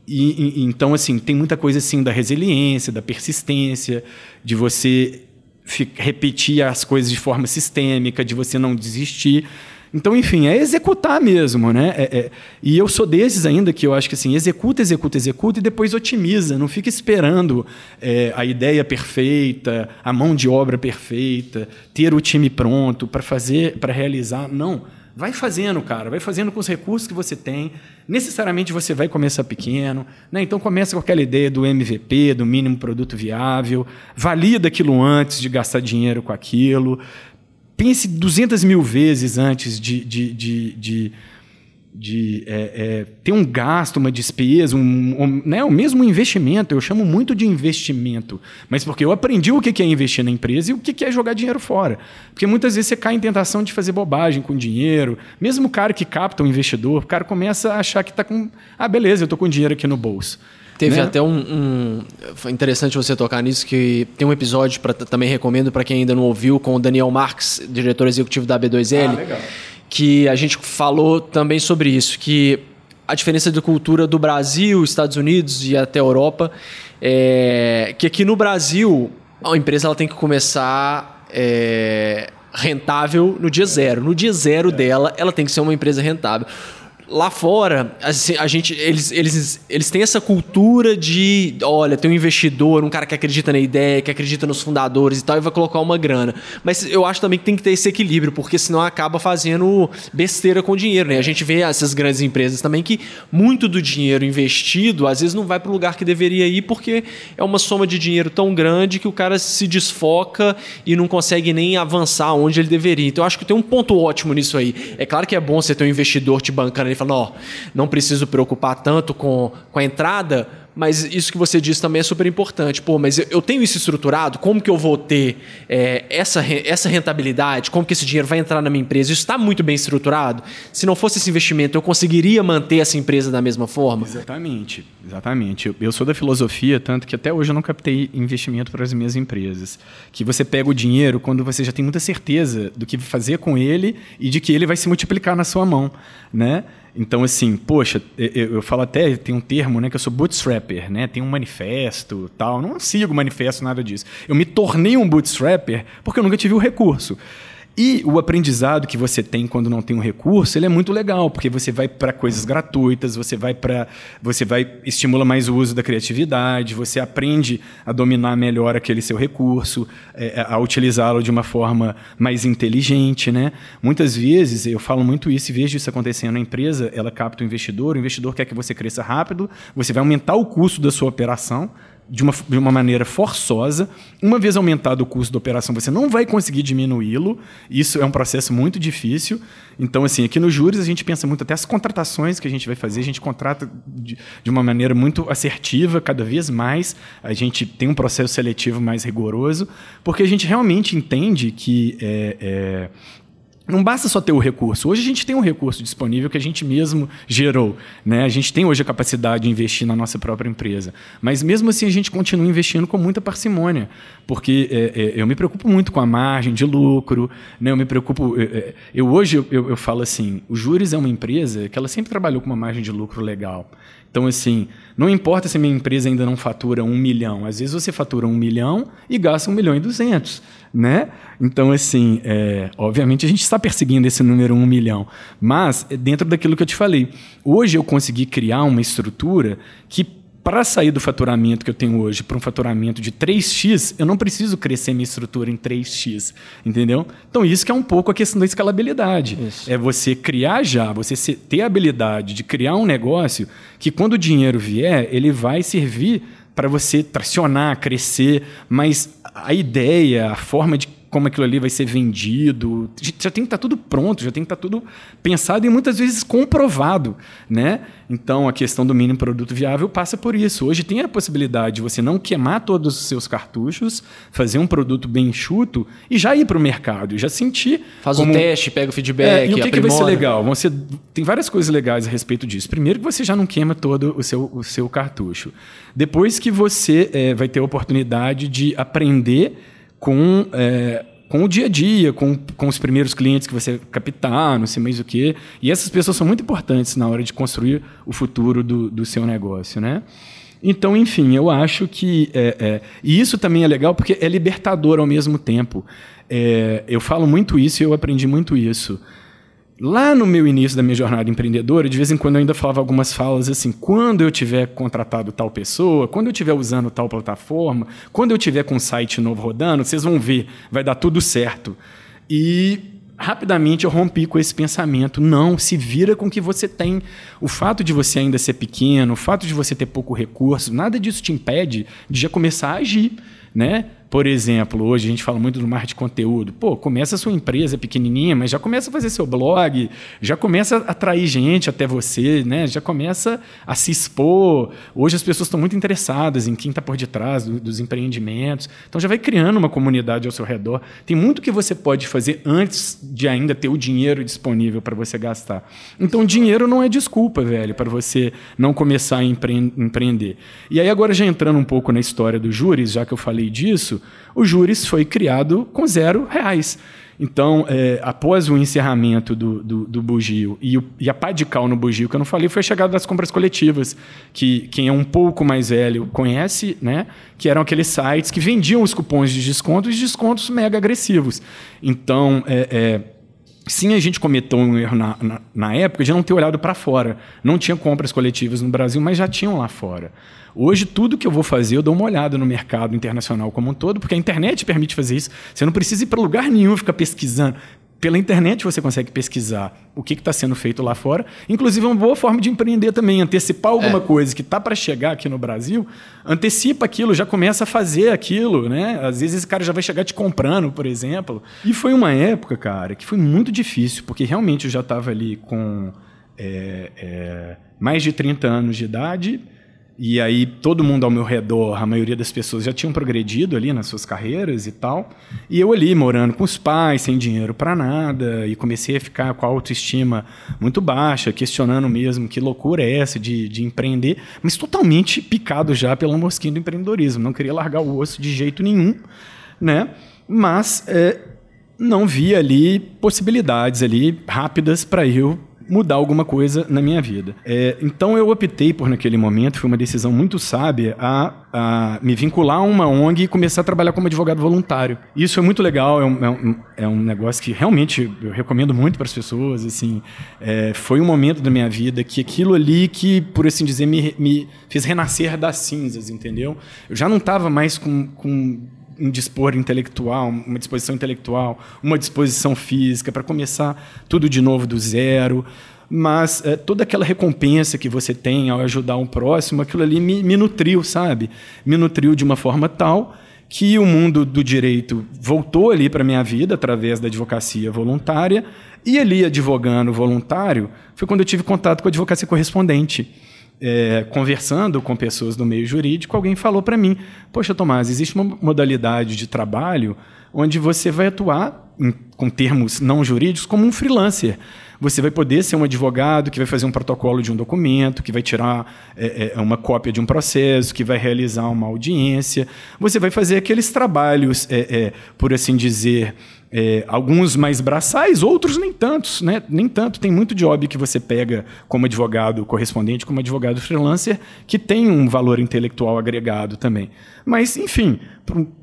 E, e, então, assim, tem muita coisa assim da resiliência, da persistência, de você repetir as coisas de forma sistêmica, de você não desistir. Então, enfim, é executar mesmo, né? É, é, e eu sou desses ainda que eu acho que assim, executa, executa, executa e depois otimiza. Não fica esperando é, a ideia perfeita, a mão de obra perfeita, ter o time pronto para fazer, para realizar. Não. Vai fazendo, cara, vai fazendo com os recursos que você tem. Necessariamente você vai começar pequeno, né? Então começa com aquela ideia do MVP, do mínimo produto viável, valida aquilo antes de gastar dinheiro com aquilo. Pense 200 mil vezes antes de, de, de, de de é, é, ter um gasto, uma despesa, um, um, né, o mesmo investimento. Eu chamo muito de investimento, mas porque eu aprendi o que é investir na empresa e o que é jogar dinheiro fora. Porque muitas vezes você cai em tentação de fazer bobagem com dinheiro. Mesmo o cara que capta um investidor, o cara começa a achar que está com. Ah, beleza, eu estou com dinheiro aqui no bolso. Teve né? até um, um, Foi interessante você tocar nisso, que tem um episódio, pra, também recomendo para quem ainda não ouviu, com o Daniel Marques, diretor executivo da B2L. Ah, legal que a gente falou também sobre isso, que a diferença de cultura do Brasil, Estados Unidos e até Europa, é que aqui no Brasil a empresa ela tem que começar é, rentável no dia zero. No dia zero é. dela, ela tem que ser uma empresa rentável lá fora, assim, a gente, eles, eles, eles têm essa cultura de, olha, tem um investidor, um cara que acredita na ideia, que acredita nos fundadores e tal, e vai colocar uma grana. Mas eu acho também que tem que ter esse equilíbrio, porque senão acaba fazendo besteira com dinheiro, né? A gente vê essas grandes empresas também que muito do dinheiro investido, às vezes não vai para o lugar que deveria ir, porque é uma soma de dinheiro tão grande que o cara se desfoca e não consegue nem avançar onde ele deveria. Então eu acho que tem um ponto ótimo nisso aí. É claro que é bom você ter um investidor te bancando ele fala, ó, não preciso preocupar tanto com, com a entrada, mas isso que você disse também é super importante. Pô, mas eu, tenho isso estruturado, como que eu vou ter é, essa, essa rentabilidade? Como que esse dinheiro vai entrar na minha empresa? Isso está muito bem estruturado? Se não fosse esse investimento, eu conseguiria manter essa empresa da mesma forma? Exatamente, exatamente. Eu, eu sou da filosofia, tanto que até hoje eu não captei investimento para as minhas empresas. Que você pega o dinheiro quando você já tem muita certeza do que fazer com ele e de que ele vai se multiplicar na sua mão, né? Então, assim, poxa, eu, eu, falo até, tem um termo, né, que eu sou bootstrapper, né? Tem um manifesto tal. Não sigo manifesto, nada disso. Eu me tornei um bootstrapper porque eu nunca tive o recurso. E o aprendizado que você tem quando não tem um recurso, ele é muito legal, porque você vai para coisas gratuitas, você vai para você vai estimula mais o uso da criatividade, você aprende a dominar melhor aquele seu recurso, é, é a utilizá-lo de uma forma mais inteligente, né? Muitas vezes eu falo muito isso e vejo isso acontecendo na empresa, ela capta o investidor, o investidor quer que você cresça rápido, você vai aumentar o custo da sua operação, de uma, de uma maneira forçosa. Uma vez aumentado o custo da operação, você não vai conseguir diminuí-lo. Isso é um processo muito difícil. Então, assim, aqui no Juros a gente pensa muito até as contratações que a gente vai fazer. A gente contrata de, de uma maneira muito assertiva, cada vez mais. A gente tem um processo seletivo mais rigoroso, porque a gente realmente entende que é, é, não basta só ter o recurso. Hoje a gente tem um recurso disponível que a gente mesmo gerou. Né? A gente tem hoje a capacidade de investir na nossa própria empresa. Mas mesmo assim a gente continua investindo com muita parcimônia. Porque é, é, eu me preocupo muito com a margem de lucro. Né? Eu me preocupo. Eu, eu hoje eu, eu, falo assim: o Júris é uma empresa que ela sempre trabalhou com uma margem de lucro legal. Então, assim, não importa se a minha empresa ainda não fatura um milhão. Às vezes você fatura um milhão e gasta um milhão e duzentos, né? Então, assim, é, obviamente a gente está perseguindo esse número um milhão. Mas, é dentro daquilo que eu te falei, hoje eu consegui criar uma estrutura que para sair do faturamento que eu tenho hoje para um faturamento de 3x, eu não preciso crescer minha estrutura em 3x, entendeu? Então isso que é um pouco a questão da escalabilidade. Isso. É você criar já, você ter a habilidade de criar um negócio que quando o dinheiro vier, ele vai servir para você tracionar, crescer, mas a ideia, a forma de como aquilo ali vai ser vendido, já tem que estar tá tudo pronto, já tem que estar tá tudo pensado e muitas vezes comprovado, né? Então a questão do mínimo produto viável passa por isso. Hoje tem a possibilidade de você não queimar todos os seus cartuchos, fazer um produto bem enxuto e já ir para o mercado, já sentir. Faz como... um teste, pega o feedback. É, e o que, que vai ser legal? Você tem várias coisas legais a respeito disso. Primeiro que você já não queima todo o seu, o seu cartucho. Depois que você é, vai ter a oportunidade de aprender com. É, com o dia a dia, com, com os primeiros clientes que você captar, não sei mais o quê. E essas pessoas são muito importantes na hora de construir o futuro do, do seu negócio, né? Então, enfim, eu acho que. É, é, e isso também é legal porque é libertador ao mesmo tempo. É, eu falo muito isso e eu aprendi muito isso. Lá no meu início da minha jornada empreendedora, de vez em quando eu ainda falava algumas falas assim: quando eu tiver contratado tal pessoa, quando eu estiver usando tal plataforma, quando eu tiver com um site novo rodando, vocês vão ver, vai dar tudo certo. E rapidamente eu rompi com esse pensamento. Não, se vira com o que você tem. O fato de você ainda ser pequeno, o fato de você ter pouco recurso, nada disso te impede de já começar a agir. Né? Por exemplo, hoje a gente fala muito do marketing de conteúdo. Pô, começa a sua empresa pequenininha, mas já começa a fazer seu blog, já começa a atrair gente até você, né? Já começa a se expor. Hoje as pessoas estão muito interessadas em quem está por detrás do, dos empreendimentos. Então já vai criando uma comunidade ao seu redor. Tem muito que você pode fazer antes de ainda ter o dinheiro disponível para você gastar. Então dinheiro não é desculpa, velho, para você não começar a empre empreender. E aí agora já entrando um pouco na história dos júris, já que eu falei disso, o Júris foi criado com zero reais. Então, é, após o encerramento do, do, do bugio e, o, e, a pá de cal no bugio, que eu não falei, foi a chegada das compras coletivas, que quem é um pouco mais velho conhece, né? que eram aqueles sites que vendiam os cupons de desconto e descontos mega agressivos. Então, é, é, sim, a gente cometeu um erro na, na, na época de não ter olhado para fora. Não tinha compras coletivas no Brasil, mas já tinham lá fora. Hoje, tudo que eu vou fazer, eu dou uma olhada no mercado internacional como um todo, porque a internet permite fazer isso. Você não precisa ir para lugar nenhum ficar pesquisando. Pela internet você consegue pesquisar o que está sendo feito lá fora. Inclusive, é uma boa forma de empreender também. Antecipar alguma é. coisa que está para chegar aqui no Brasil, antecipa aquilo, já começa a fazer aquilo. Né? Às vezes esse cara já vai chegar te comprando, por exemplo. E foi uma época, cara, que foi muito difícil, porque realmente eu já estava ali com é, é, mais de 30 anos de idade e aí todo mundo ao meu redor, a maioria das pessoas já tinham progredido ali nas suas carreiras e tal. E eu ali morando com os pais, sem dinheiro para nada, e comecei a ficar com a autoestima muito baixa, questionando mesmo que loucura é essa de, de empreender, mas totalmente picado já pela mosquinha do empreendedorismo. Não queria largar o osso de jeito nenhum, né? Mas é, não via ali possibilidades ali rápidas para eu mudar alguma coisa na minha vida. É, então eu optei por naquele momento, foi uma decisão muito sábia, a, a, me vincular a uma ONG e começar a trabalhar como advogado voluntário. Isso é muito legal, é um, é um, é um negócio que realmente eu recomendo muito para as pessoas. Assim, é, foi um momento da minha vida que aquilo ali que, por assim dizer, me, me fez renascer das cinzas, entendeu? Eu já não estava mais com, com um dispor intelectual, uma disposição intelectual, uma disposição física para começar tudo de novo do zero. Mas é, toda aquela recompensa que você tem ao ajudar um próximo, aquilo ali me, me nutriu, sabe? Me nutriu de uma forma tal que o mundo do direito voltou ali para minha vida através da advocacia voluntária e ali advogando voluntário foi quando eu tive contato com a advocacia correspondente é, conversando com pessoas do meio jurídico, alguém falou para mim: Poxa, Tomás, existe uma modalidade de trabalho onde você vai atuar, em, com termos não jurídicos, como um freelancer. Você vai poder ser um advogado que vai fazer um protocolo de um documento, que vai tirar é, é, uma cópia de um processo, que vai realizar uma audiência. Você vai fazer aqueles trabalhos, é, é por assim dizer, é, alguns mais braçais, outros nem tantos, né? Nem tanto. Tem muito job que você pega como advogado correspondente, como advogado freelancer, que tem um valor intelectual agregado também. Mas, enfim,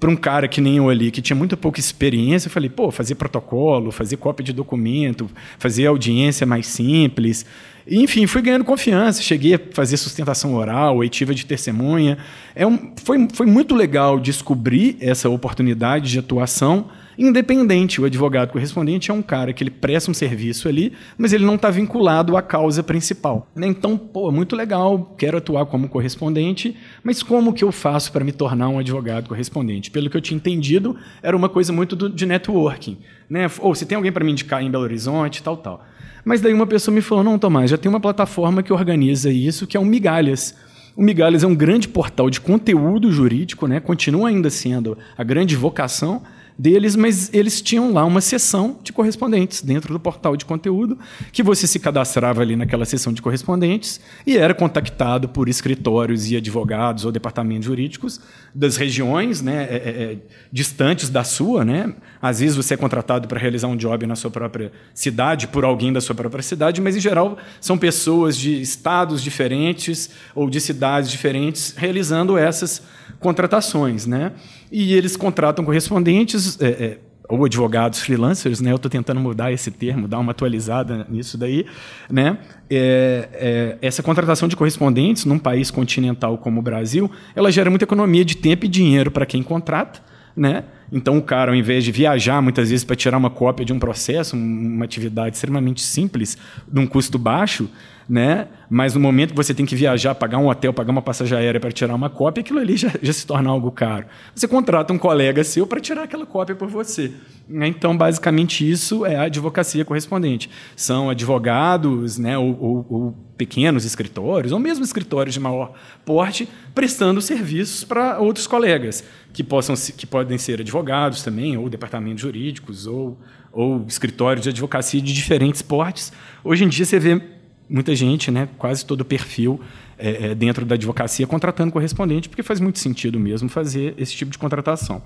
para um cara que nem eu ali, que tinha muito pouca experiência, eu falei, pô, fazer protocolo, fazer cópia de documento, fazer audiência mais simples. Enfim, fui ganhando confiança, cheguei a fazer sustentação oral, oitiva de testemunha. É um, foi, foi muito legal descobrir essa oportunidade de atuação independente. O advogado correspondente é um cara que ele presta um serviço ali, mas ele não está vinculado à causa principal. Né? Então, pô, muito legal, quero atuar como correspondente, mas como que eu faço para me tornar um advogado correspondente? Pelo que eu tinha entendido, era uma coisa muito do, de networking. Né? Ou se tem alguém para me indicar em Belo Horizonte, tal, tal. Mas daí uma pessoa me falou: não, Tomás, já tem uma plataforma que organiza isso, que é o Migalhas. O Migalhas é um grande portal de conteúdo jurídico, né? continua ainda sendo a grande vocação, deles, mas eles tinham lá uma seção de correspondentes dentro do portal de conteúdo, que você se cadastrava ali naquela seção de correspondentes e era contactado por escritórios e advogados ou departamentos jurídicos das regiões né, é, é, é distantes da sua. Né? Às vezes você é contratado para realizar um job na sua própria cidade, por alguém da sua própria cidade, mas em geral são pessoas de estados diferentes ou de cidades diferentes realizando essas contratações. Né? E eles contratam correspondentes, é, é, ou advogados freelancers, né? Eu estou tentando mudar esse termo, dar uma atualizada nisso daí, né? É, é, essa contratação de correspondentes num país continental como o Brasil, ela gera muita economia de tempo e dinheiro para quem contrata, né? Então o cara, ao invés de viajar muitas vezes para tirar uma cópia de um processo, uma atividade extremamente simples, de um custo baixo, né? Mas no momento que você tem que viajar, pagar um hotel, pagar uma passagem aérea para tirar uma cópia, aquilo ali já, já, se torna algo caro. Você contrata um colega seu para tirar aquela cópia por você. Então, basicamente, isso é a advocacia correspondente. São advogados, né, ou, ou, ou pequenos escritórios, ou mesmo escritórios de maior porte, prestando serviços para outros colegas, que, possam, que podem ser advogados também, ou departamentos jurídicos, ou, ou escritórios de advocacia de diferentes portes. Hoje em dia, você vê muita gente, né, quase todo o perfil é, é, dentro da advocacia contratando correspondente, porque faz muito sentido mesmo fazer esse tipo de contratação.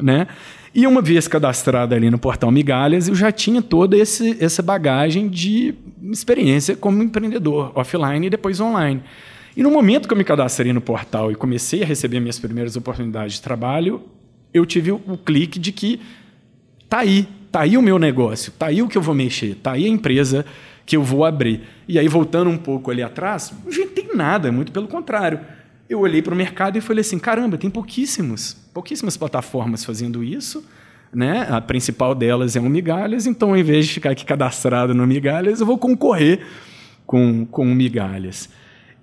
Né? E uma vez cadastrado ali no portal Migalhas, eu já tinha toda esse, essa bagagem de experiência como empreendedor, offline e depois online. E no momento que eu me cadastrei no portal e comecei a receber minhas primeiras oportunidades de trabalho, eu tive o, clique de que tá aí, tá aí o meu negócio, tá aí o que eu vou mexer, tá aí a empresa que eu vou abrir. E aí, voltando um pouco ali atrás, não inventei nada, muito pelo contrário. Eu olhei para o mercado e falei assim: caramba, tem pouquíssimos, pouquíssimas plataformas fazendo isso. Né? A principal delas é o Migalhas, então, ao invés de ficar aqui cadastrado no Migalhas, eu vou concorrer com, com o Migalhas.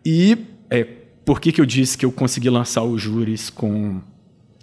E é, por que, que eu disse que eu consegui lançar o Júris com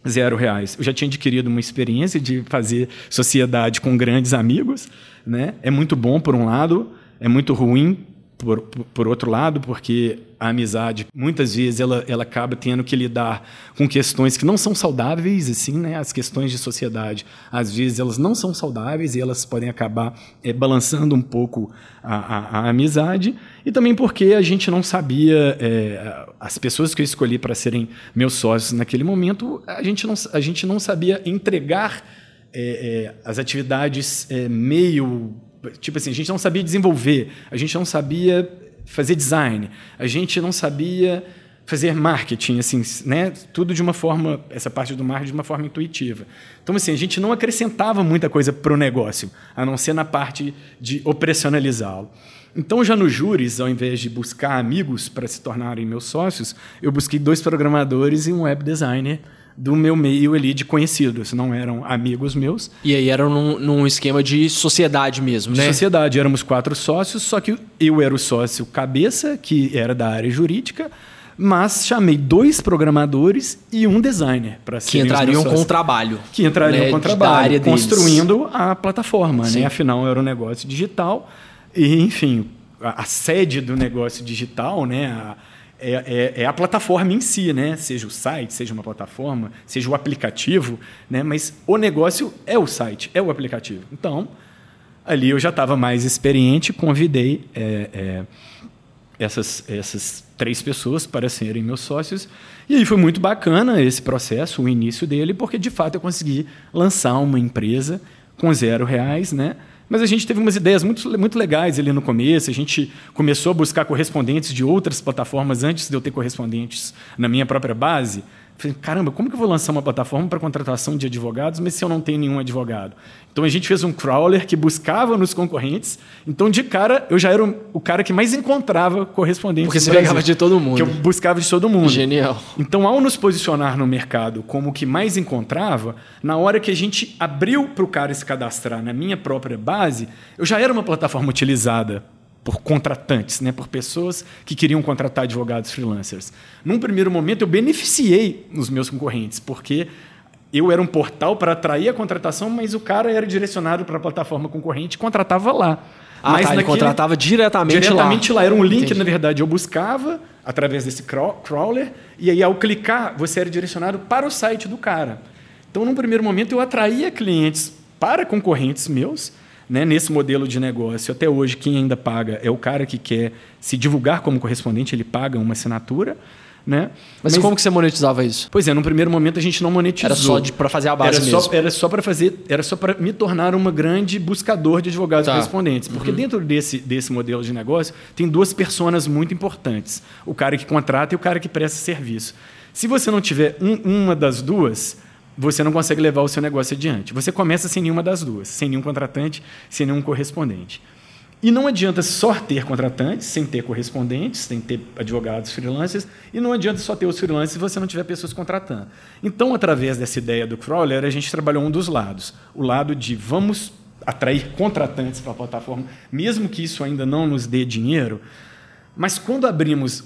zero reais? Eu já tinha adquirido uma experiência de fazer sociedade com grandes amigos. Né? É muito bom, por um lado, é muito ruim por, por, outro lado, porque a amizade, muitas vezes, ela, ela acaba tendo que lidar com questões que não são saudáveis, assim, né? As questões de sociedade, às vezes, elas não são saudáveis e elas podem acabar é, balançando um pouco a, a, a, amizade. E também porque a gente não sabia, é, as pessoas que eu escolhi para serem meus sócios naquele momento, a gente não, a gente não sabia entregar é, as atividades meio tipo assim, a gente não sabia desenvolver, a gente não sabia fazer design, a gente não sabia fazer marketing, assim, né? Tudo de uma forma, essa parte do marketing de uma forma intuitiva. Então, assim, a gente não acrescentava muita coisa para o negócio, a não ser na parte de operacionalizá-lo. Então, já no Júris, ao invés de buscar amigos para se tornarem meus sócios, eu busquei dois programadores e um web designer do meu meio ali de conhecidos, não eram amigos meus. E aí eram num, num esquema de sociedade mesmo, né? Sociedade, éramos quatro sócios, só que eu era o sócio cabeça, que era da área jurídica, mas chamei dois programadores e um designer para que entrariam com o trabalho, que entrariam né, com o trabalho, construindo a plataforma, né? Afinal era um negócio digital e, enfim, a, a sede do negócio digital, né? A, é, é, é, a plataforma em si, né? Seja o site, seja uma plataforma, seja o aplicativo, né? Mas o negócio é o site, é o aplicativo. Então, ali eu já estava mais experiente, convidei é, é, essas, essas três pessoas para serem meus sócios. E aí foi muito bacana esse processo, o início dele, porque de fato eu consegui lançar uma empresa com zero reais, né? Mas a gente teve umas ideias muito, muito legais ali no começo. A gente começou a buscar correspondentes de outras plataformas antes de eu ter correspondentes na minha própria base. Falei, caramba, como que eu vou lançar uma plataforma para contratação de advogados, mas se eu não tenho nenhum advogado? Então a gente fez um crawler que buscava nos concorrentes. Então, de cara, eu já era o cara que mais encontrava correspondentes. Porque você pegava de todo mundo. Que eu buscava de todo mundo. Genial. Então, ao nos posicionar no mercado como o que mais encontrava, na hora que a gente abriu para o cara se cadastrar na minha própria base, eu já era uma plataforma utilizada por contratantes, né, por pessoas que queriam contratar advogados freelancers. Num primeiro momento, eu beneficiei os meus concorrentes, porque eu era um portal para atrair a contratação, mas o cara era direcionado para a plataforma concorrente e contratava lá. Ah, mas tá, ele contratava diretamente, diretamente lá. lá. Era um link, Entendi. na verdade, eu buscava através desse craw- crawler, e aí ao clicar, você era direcionado para o site do cara. Então, num primeiro momento, eu atraía clientes para concorrentes meus, né, nesse modelo de negócio. Até hoje, quem ainda paga é o cara que quer se divulgar como correspondente, ele paga uma assinatura. Né? Mas, como que você monetizava isso? Pois é, no primeiro momento a gente não monetizou. Era só pra fazer a base era mesmo. Só, era só para fazer, era só para me tornar uma grande buscador de advogados Tá. correspondentes, porque dentro desse, desse modelo de negócio tem duas personas muito importantes: o cara que contrata e o cara que presta serviço. Se você não tiver um- uma das duas, você não consegue levar o seu negócio adiante. Você começa sem nenhuma das duas, sem nenhum contratante, sem nenhum correspondente. E não adianta só ter contratantes, sem ter correspondentes, sem ter advogados freelancers, e não adianta só ter os freelancers se você não tiver pessoas contratando. Então, através dessa ideia do crawler, a gente trabalhou um dos lados. O lado de vamos atrair contratantes para a plataforma, mesmo que isso ainda não nos dê dinheiro, mas quando abrimos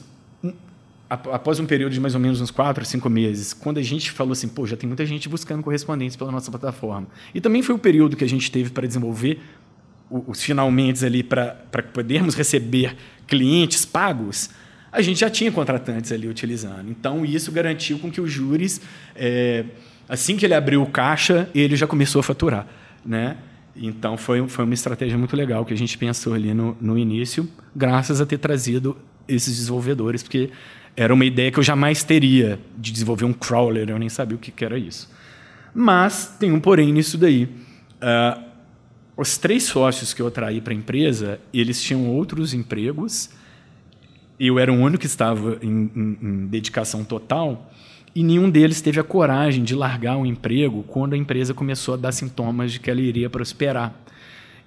após um período de mais ou menos uns quatro, cinco meses, quando a gente falou assim, pô, já tem muita gente buscando correspondentes pela nossa plataforma. E também foi o período que a gente teve para desenvolver o- os finalmente ali para podermos receber clientes pagos, a gente já tinha contratantes ali utilizando. Então, isso garantiu com que os júris, é, assim que ele abriu o caixa, ele já começou a faturar. Né? Então, foi, foi uma estratégia muito legal que a gente pensou ali no, no início, graças a ter trazido esses desenvolvedores, porque era uma ideia que eu jamais teria de desenvolver um crawler, eu nem sabia o que que era isso. Mas tem um porém nisso daí. Ah, os três sócios que eu atraí para a empresa, eles tinham outros empregos. Eu era o único que estava em, em- em dedicação total. E nenhum deles teve a coragem de largar o emprego quando a empresa começou a dar sintomas de que ela iria prosperar.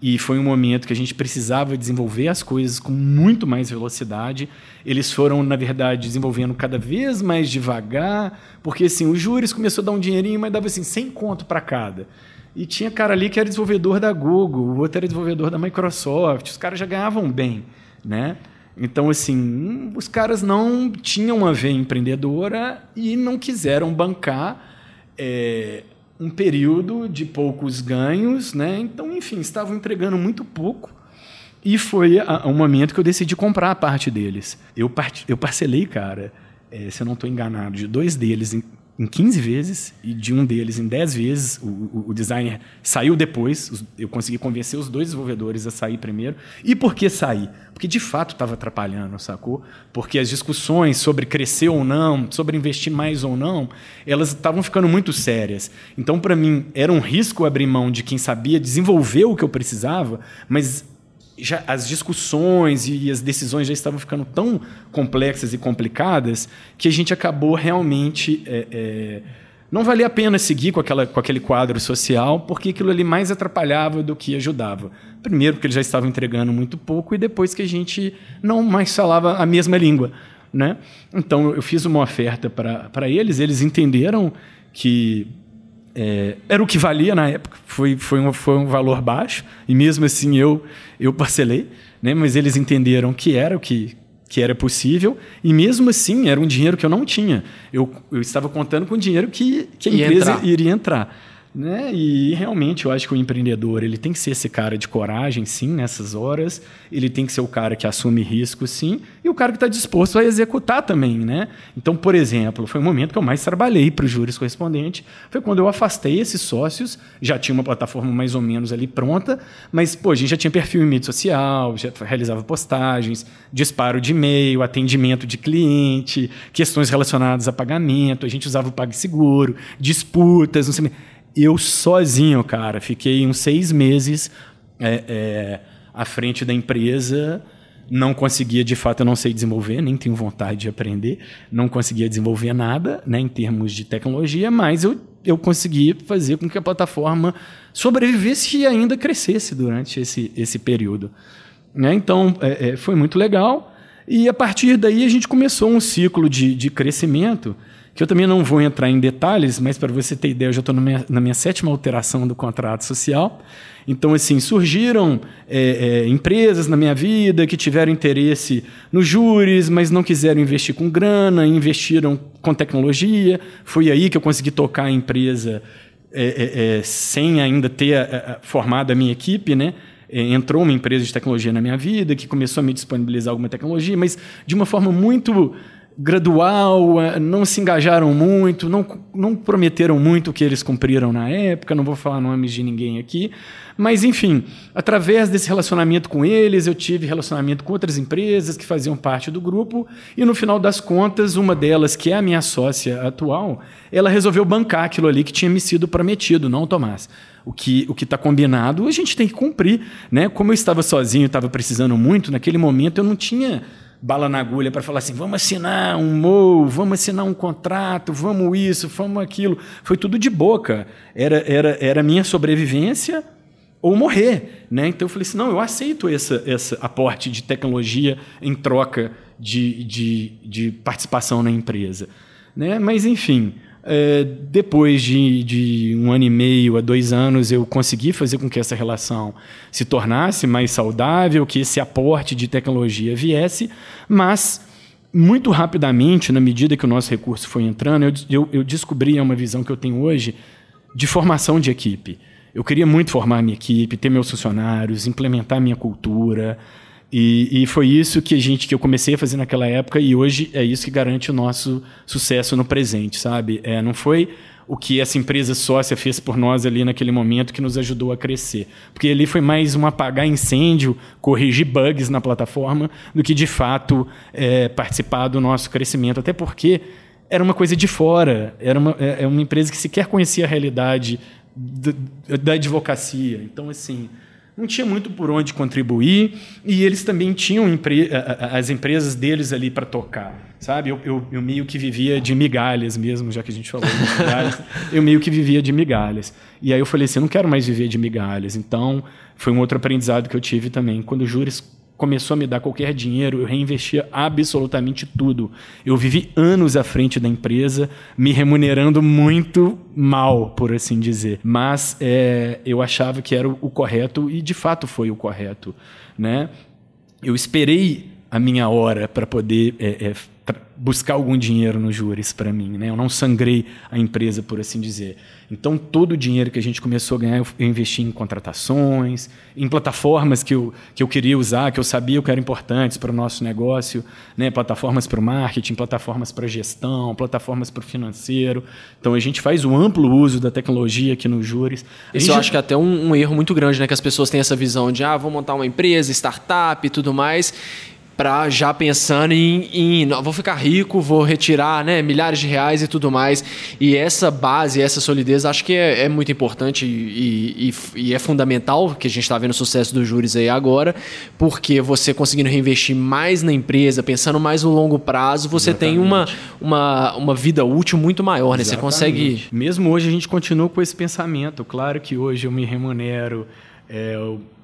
E foi um momento que a gente precisava desenvolver as coisas com muito mais velocidade. Eles foram, na verdade, desenvolvendo cada vez mais devagar, porque assim, o Júris começou a dar um dinheirinho, mas dava assim, 100 conto para cada. E tinha cara ali que era desenvolvedor da Google, o outro era desenvolvedor da Microsoft, os caras já ganhavam bem, né? Então, assim, os caras não tinham uma veia empreendedora e não quiseram bancar é, um período de poucos ganhos, né? Então, enfim, estavam entregando muito pouco. E foi a- um momento que eu decidi comprar a parte deles. Eu, part- eu parcelei, cara, eh, se eu não estou enganado, de dois deles em, em 15 vezes e de um deles em 10 vezes. O, o- o designer saiu depois, eu consegui convencer os dois desenvolvedores a sair primeiro. E por que sair? Porque de fato estava atrapalhando, sacou? Porque as discussões sobre crescer ou não, sobre investir mais ou não, elas estavam ficando muito sérias. Então, para mim, era um risco abrir mão de quem sabia desenvolver o que eu precisava, mas já as discussões e as decisões já estavam ficando tão complexas e complicadas que a gente acabou realmente é, é, não valia a pena seguir com, aquela, com aquele quadro social porque aquilo ali mais atrapalhava do que ajudava. Primeiro porque eles já estavam entregando muito pouco e depois que a gente não mais falava a mesma língua. Né? Então eu fiz uma oferta para eles, eles entenderam que é, era o que valia na época, foi, foi, um, foi um valor baixo, e mesmo assim eu, eu parcelei, né? mas eles entenderam que era o que, que era possível, e mesmo assim era um dinheiro que eu não tinha. Eu, eu estava contando com o dinheiro que, que a Ia empresa entrar. iria entrar. Né? E realmente eu acho que o empreendedor ele tem que ser esse cara de coragem, sim, nessas horas. Ele tem que ser o cara que assume risco, sim, e o cara que está disposto a executar também, né? Então, por exemplo, foi o momento que eu mais trabalhei para o Júris Correspondente. Foi quando eu afastei esses sócios, já tinha uma plataforma mais ou menos ali pronta, mas pô, a gente já tinha perfil em mídia social, já realizava postagens, disparo de e-mail, atendimento de cliente, questões relacionadas a pagamento, a gente usava o PagSeguro, disputas, não sei. Eu sozinho, cara, fiquei uns seis meses é, é, à frente da empresa, não conseguia, de fato, eu não sei desenvolver, nem tenho vontade de aprender, não conseguia desenvolver nada né, em termos de tecnologia, mas eu, eu consegui fazer com que a plataforma sobrevivesse e ainda crescesse durante esse, esse período. Né? Então, é, é, foi muito legal. E a partir daí a gente começou um ciclo de, de crescimento que eu também não vou entrar em detalhes, mas para você ter ideia, eu já estou na minha sétima alteração do contrato social. Então, assim, surgiram é, é, empresas na minha vida que tiveram interesse nos júris, mas não quiseram investir com grana, investiram com tecnologia. Foi aí que eu consegui tocar a empresa é, é, é sem ainda ter a, a, formado a minha equipe, né? É, entrou uma empresa de tecnologia na minha vida que começou a me disponibilizar alguma tecnologia, mas de uma forma muito gradual, é, não se engajaram muito, não, não prometeram muito o que eles cumpriram na época, não vou falar nomes de ninguém aqui, mas enfim, através desse relacionamento com eles, eu tive relacionamento com outras empresas que faziam parte do grupo, e no final das contas, uma delas, que é a minha sócia atual, ela resolveu bancar aquilo ali que tinha me sido prometido, não, Tomás? O que o está combinado, a gente tem que cumprir. Né? Como eu estava sozinho, estava precisando muito, naquele momento eu não tinha bala na agulha para falar assim, vamos assinar um MOU, vamos assinar um contrato, vamos isso, vamos aquilo. Foi tudo de boca. Era, era, era minha sobrevivência ou morrer. Né? Então eu falei assim, não, eu aceito esse, esse aporte de tecnologia em troca de, de, de participação na empresa. Né? Mas, enfim, é, depois de, de, um ano e meio a dois anos, eu consegui fazer com que essa relação se tornasse mais saudável, que esse aporte de tecnologia viesse, mas muito rapidamente, na medida que o nosso recurso foi entrando, eu, eu, eu descobri uma visão que eu tenho hoje de formação de equipe. Eu queria muito formar minha equipe, ter meus funcionários, implementar minha cultura, e, e, foi isso que a gente que eu comecei a fazer naquela época e hoje é isso que garante o nosso sucesso no presente, sabe? É, não foi o que essa empresa sócia fez por nós ali naquele momento que nos ajudou a crescer, porque ali foi mais um apagar incêndio, corrigir bugs na plataforma, do que de fato é, participar do nosso crescimento, até porque era uma coisa de fora, era uma, é, é uma empresa que sequer conhecia a realidade da advocacia, então assim não tinha muito por onde contribuir e eles também tinham empre as empresas deles ali para tocar, sabe? Eu, eu, eu, meio que vivia de migalhas mesmo, já que a gente falou de migalhas, eu meio que vivia de migalhas. E aí eu falei assim, eu não quero mais viver de migalhas. Então, foi um outro aprendizado que eu tive também. Quando o Júris começou a me dar qualquer dinheiro, eu reinvestia absolutamente tudo. Eu vivi anos à frente da empresa, me remunerando muito mal, por assim dizer. Mas é, eu achava que era o correto e de fato foi o correto. Né? Eu esperei a minha hora para poder é, é, buscar algum dinheiro nos júris para mim. Né? Eu não sangrei a empresa, por assim dizer. Então, todo o dinheiro que a gente começou a ganhar, eu investi em contratações, em plataformas que eu, que eu queria usar, que eu sabia que eram importantes para o nosso negócio, né? plataformas para o marketing, plataformas para gestão, plataformas para o financeiro. Então, a gente faz o amplo uso da tecnologia aqui nos júris. Isso eu acho que é até um, um erro muito grande, né? que as pessoas têm essa visão de, ah, vou montar uma empresa, startup e tudo mais, para já pensando em, em vou ficar rico, vou retirar né, milhares de reais e tudo mais. E essa base, essa solidez, acho que é, é muito importante e, e, e, é fundamental que a gente está vendo o sucesso dos juros aí agora, porque você conseguindo reinvestir mais na empresa, pensando mais no longo prazo, você Exatamente. tem uma, uma, uma vida útil muito maior, né? Você consegue. Mesmo hoje a gente continua com esse pensamento. Claro que hoje eu me remunero é,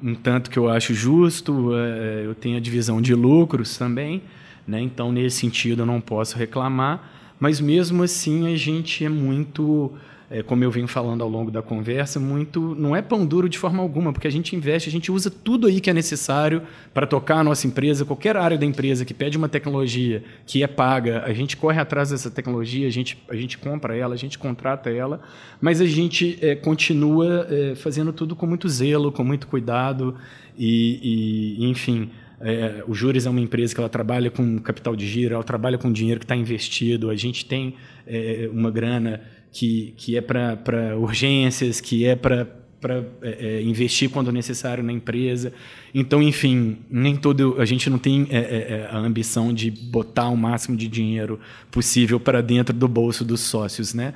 um tanto que eu acho justo, é, eu tenho a divisão de lucros também, né? então nesse sentido eu não posso reclamar, mas mesmo assim a gente é muito é, como eu venho falando ao longo da conversa, muito não é pão duro de forma alguma, porque a gente investe, a gente usa tudo aí que é necessário para tocar a nossa empresa, qualquer área da empresa que pede uma tecnologia que é paga, a gente corre atrás dessa tecnologia, a gente, a gente compra ela, a gente contrata ela, mas a gente é, continua é, fazendo tudo com muito zelo, com muito cuidado e, e enfim. É, o Juris é uma empresa que ela trabalha com capital de giro, ela trabalha com dinheiro que está investido. A gente tem é, uma grana que, que é para urgências, que é para é, é, investir quando necessário na empresa. Então, enfim, nem todo a gente não tem é, é, é a ambição de botar o máximo de dinheiro possível para dentro do bolso dos sócios, né?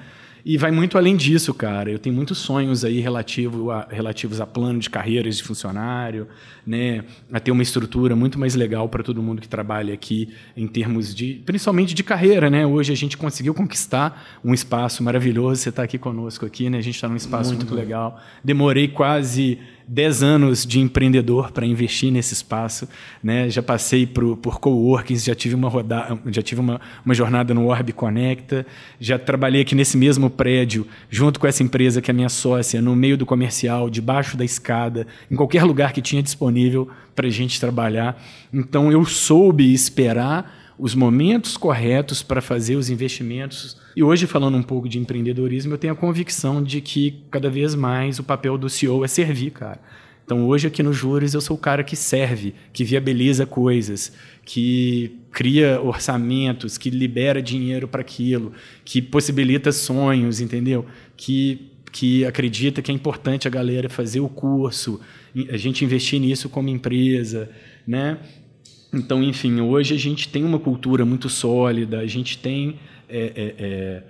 E vai muito além disso, cara. Eu tenho muitos sonhos aí relativo a, relativos a plano de carreiras de funcionário, né? A ter uma estrutura muito mais legal para todo mundo que trabalha aqui em termos de, principalmente de carreira, né? Hoje a gente conseguiu conquistar um espaço maravilhoso. Você está aqui conosco aqui, né? A gente está num espaço muito, muito legal. Demorei quase 10 anos de empreendedor para investir nesse espaço, né? Já passei por, por coworkings, já tive uma rodada, já tive uma, uma jornada no Orb Conecta, já trabalhei aqui nesse mesmo prédio junto com essa empresa que é minha sócia, no meio do comercial, debaixo da escada, em qualquer lugar que tinha disponível para a gente trabalhar. Então eu soube esperar os momentos corretos para fazer os investimentos. E hoje, falando um pouco de empreendedorismo, eu tenho a convicção de que cada vez mais o papel do CEO é servir, cara. Então, hoje aqui no Juros, eu sou o cara que serve, que viabiliza coisas, que cria orçamentos, que libera dinheiro para aquilo, que possibilita sonhos, entendeu? Que, que acredita que é importante a galera fazer o curso, a gente investir nisso como empresa, né? Então, enfim, hoje a gente tem uma cultura muito sólida, a gente tem é, é, é,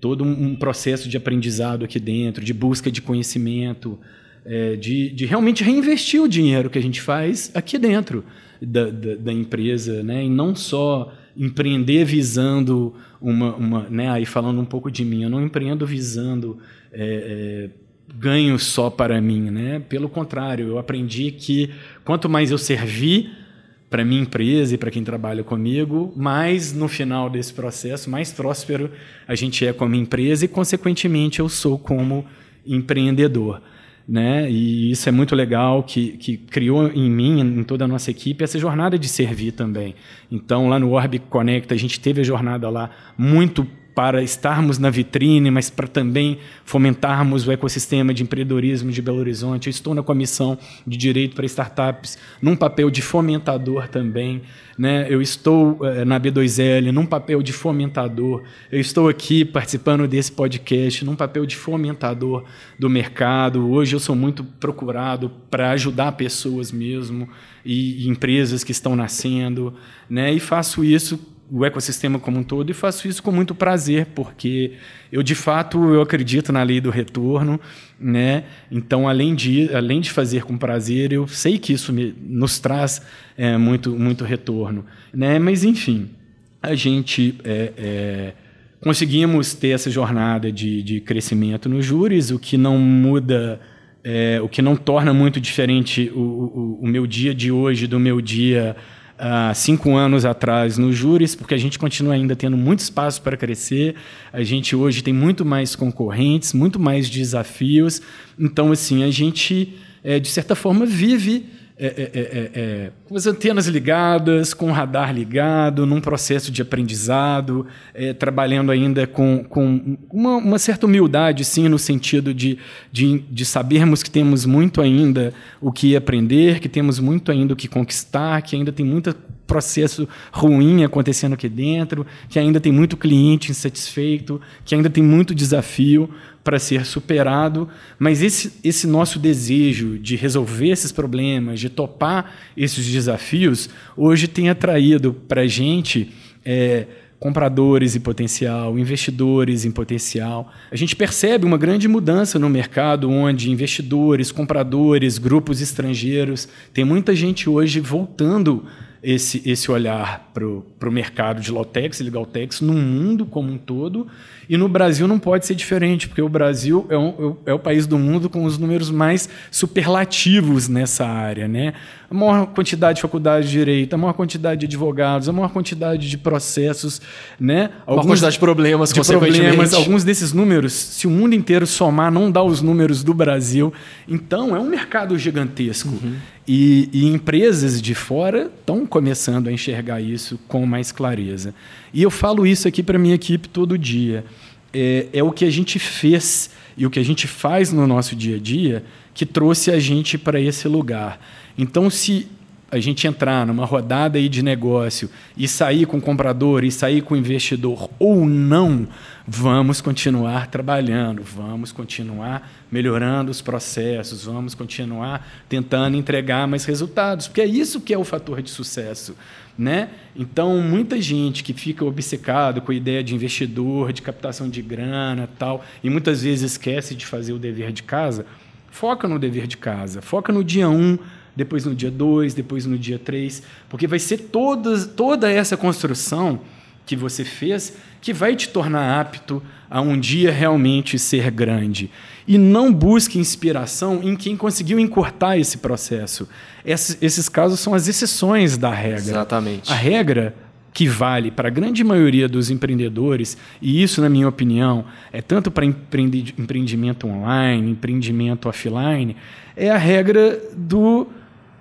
todo um processo de aprendizado aqui dentro, de busca de conhecimento, é, de, de, realmente reinvestir o dinheiro que a gente faz aqui dentro da, da, da empresa, né? e não só empreender visando uma, uma né? aí falando um pouco de mim, eu não empreendo visando é, é, ganho só para mim, né? pelo contrário, eu aprendi que quanto mais eu servir para minha empresa e para quem trabalha comigo, mais no final desse processo, mais próspero a gente é como empresa e, consequentemente, eu sou como empreendedor. Né? E isso é muito legal, que, que criou em mim, em toda a nossa equipe, essa jornada de servir também. Então, lá no Orb Connect, a gente teve a jornada lá muito para estarmos na vitrine, mas para também fomentarmos o ecossistema de empreendedorismo de Belo Horizonte. Eu estou na comissão de direito para startups, num papel de fomentador também. Né? Eu estou eh, na B2L, num papel de fomentador. Eu estou aqui participando desse podcast, num papel de fomentador do mercado. Hoje eu sou muito procurado para ajudar pessoas mesmo e, e empresas que estão nascendo. Né? E faço isso o ecossistema como um todo e faço isso com muito prazer, porque eu de fato eu acredito na lei do retorno, né? Então além de além de fazer com prazer, eu sei que isso me, nos traz é, muito muito retorno, né? Mas enfim, a gente é, é, conseguimos ter essa jornada de, de crescimento nos juros, o que não muda é, o que não torna muito diferente o, o, o meu dia de hoje do meu dia há cinco anos atrás nos júris, porque a gente continua ainda tendo muito espaço para crescer. A gente hoje tem muito mais concorrentes, muito mais desafios. Então, assim, a gente, é, de certa forma, vive é é, é, é, é, com as antenas ligadas, com o radar ligado, num processo de aprendizado, trabalhando ainda com, com uma, uma, certa humildade, sim, no sentido de, de, de, sabermos que temos muito ainda o que aprender, que temos muito ainda o que conquistar, que ainda tem muito processo ruim acontecendo aqui dentro, que ainda tem muito cliente insatisfeito, que ainda tem muito desafio, para ser superado, mas esse, esse nosso desejo de resolver esses problemas, de topar esses desafios, hoje tem atraído para a gente é, compradores em potencial, investidores em potencial. A gente percebe uma grande mudança no mercado, onde investidores, compradores, grupos estrangeiros, tem muita gente hoje voltando esse, esse olhar para o mercado de Lotex e Legaltex no mundo como um todo. E no Brasil não pode ser diferente, porque o Brasil é, um, é o país do mundo com os números mais superlativos nessa área. Né? A maior quantidade de faculdade de direito, a maior quantidade de advogados, a maior quantidade de processos. Né? Alguns, a maior quantidade de problemas, de problemas. Alguns desses números, se o mundo inteiro somar, não dá os números do Brasil. Então, é um mercado gigantesco. Uhum. E, e, empresas de fora estão começando a enxergar isso com mais clareza. E eu falo isso aqui para minha equipe todo dia. É, é, o que a gente fez e o que a gente faz no nosso dia a dia que trouxe a gente para esse lugar. Então, se a gente entrar numa rodada aí de negócio e sair com o comprador e sair com o investidor ou não, vamos continuar trabalhando, vamos continuar melhorando os processos, vamos continuar tentando entregar mais resultados, porque é isso que é o fator de sucesso. Né? Então, muita gente que fica obcecado com a ideia de investidor, de captação de grana tal, e muitas vezes esquece de fazer o dever de casa, foca no dever de casa, foca no dia 1, um, depois no dia 2, depois no dia 3, porque vai ser toda, toda essa construção que você fez que vai te tornar apto a um dia realmente ser grande. E não busque inspiração em quem conseguiu encurtar esse processo. Esses, esses casos são as exceções da regra. Exatamente. A regra que vale para a grande maioria dos empreendedores, e isso, na minha opinião, é tanto para empreendimento online, empreendimento offline, é a regra do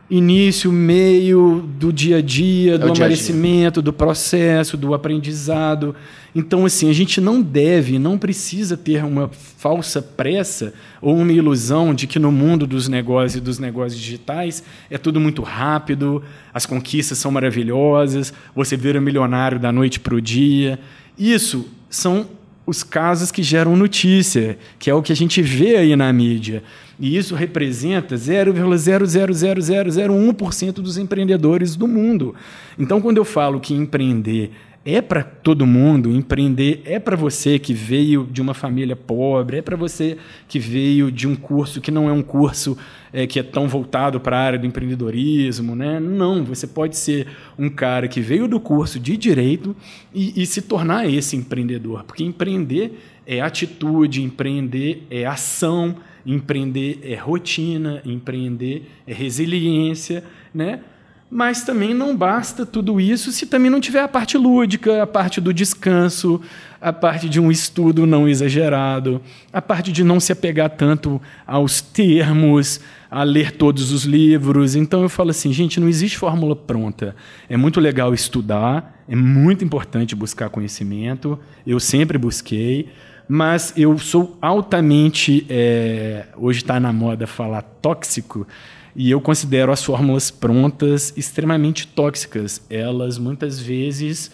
início, meio, do dia a dia, do é amadurecimento, do processo, do aprendizado. Então, assim, a gente não deve, não precisa ter uma falsa pressa ou uma ilusão de que no mundo dos negócios e dos negócios digitais é tudo muito rápido, as conquistas são maravilhosas, você vira milionário da noite para o dia. Isso são os casos que geram notícia, que é o que a gente vê aí na mídia. E isso representa 0,00001% dos empreendedores do mundo. Então, quando eu falo que empreender é para todo mundo, empreender é para você que veio de uma família pobre, é para você que veio de um curso que não é um curso é, que é tão voltado para a área do empreendedorismo, né? Não, você pode ser um cara que veio do curso de direito e, e se tornar esse empreendedor, porque empreender é atitude, empreender é ação, empreender é rotina, empreender é resiliência, né? Mas também não basta tudo isso se também não tiver a parte lúdica, a parte do descanso, a parte de um estudo não exagerado, a parte de não se apegar tanto aos termos, a ler todos os livros. Então eu falo assim, gente, não existe fórmula pronta. É muito legal estudar, é muito importante buscar conhecimento. Eu sempre busquei, mas eu sou altamente. É, hoje está na moda falar tóxico e eu considero as fórmulas prontas extremamente tóxicas. Elas muitas vezes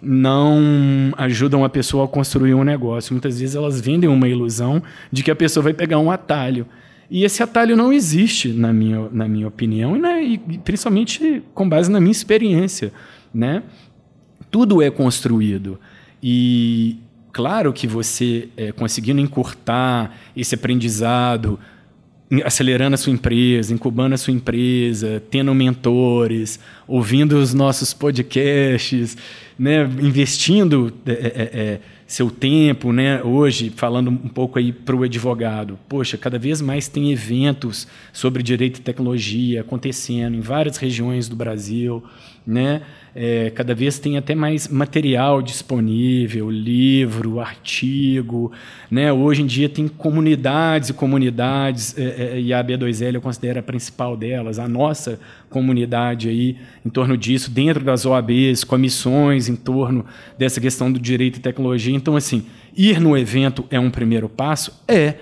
não ajudam a pessoa a construir um negócio. Muitas vezes elas vendem uma ilusão de que a pessoa vai pegar um atalho. E esse atalho não existe, na minha, na minha opinião, e, né, e principalmente com base na minha experiência. Né? Tudo é construído. E claro que você, é, conseguindo encurtar esse aprendizado, acelerando a sua empresa, incubando a sua empresa, tendo mentores, ouvindo os nossos podcasts, né, investindo é, é, é, seu tempo, né, hoje falando um pouco aí para o advogado, poxa, cada vez mais tem eventos sobre direito e tecnologia acontecendo em várias regiões do Brasil, né? É, cada vez tem até mais material disponível, livro, artigo. Né? Hoje em dia tem comunidades e comunidades, é, é, e a B2L eu considero a principal delas, a nossa comunidade aí em torno disso, dentro das OABs, comissões em torno dessa questão do direito e tecnologia. Então, assim, ir no evento é um primeiro passo? É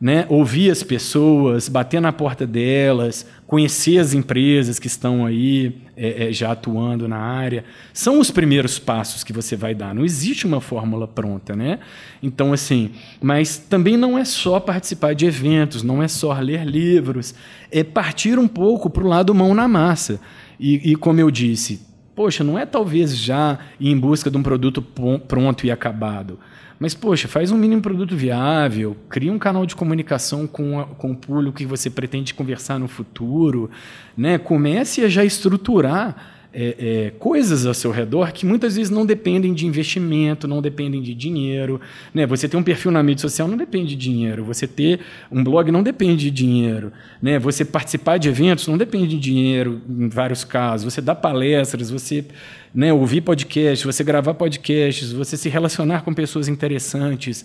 né, ouvir as pessoas, bater na porta delas, conhecer as empresas que estão aí é, é, já atuando na área, são os primeiros passos que você vai dar. Não existe uma fórmula pronta, né? Então, assim, mas também não é só participar de eventos, não é só ler livros, é partir um pouco para o lado mão na massa. E, e como eu disse, poxa, não é talvez já ir em busca de um produto pronto e acabado mas, poxa, faz um mínimo produto viável, cria um canal de comunicação com, a, com o público que você pretende conversar no futuro, né? comece a já estruturar é, é, coisas ao seu redor que muitas vezes não dependem de investimento, não dependem de dinheiro. Né? Você ter um perfil na mídia social não depende de dinheiro. Você ter um blog não depende de dinheiro. Né? Você participar de eventos não depende de dinheiro, em vários casos. Você dar palestras, você né, ouvir podcasts, você gravar podcasts, você se relacionar com pessoas interessantes.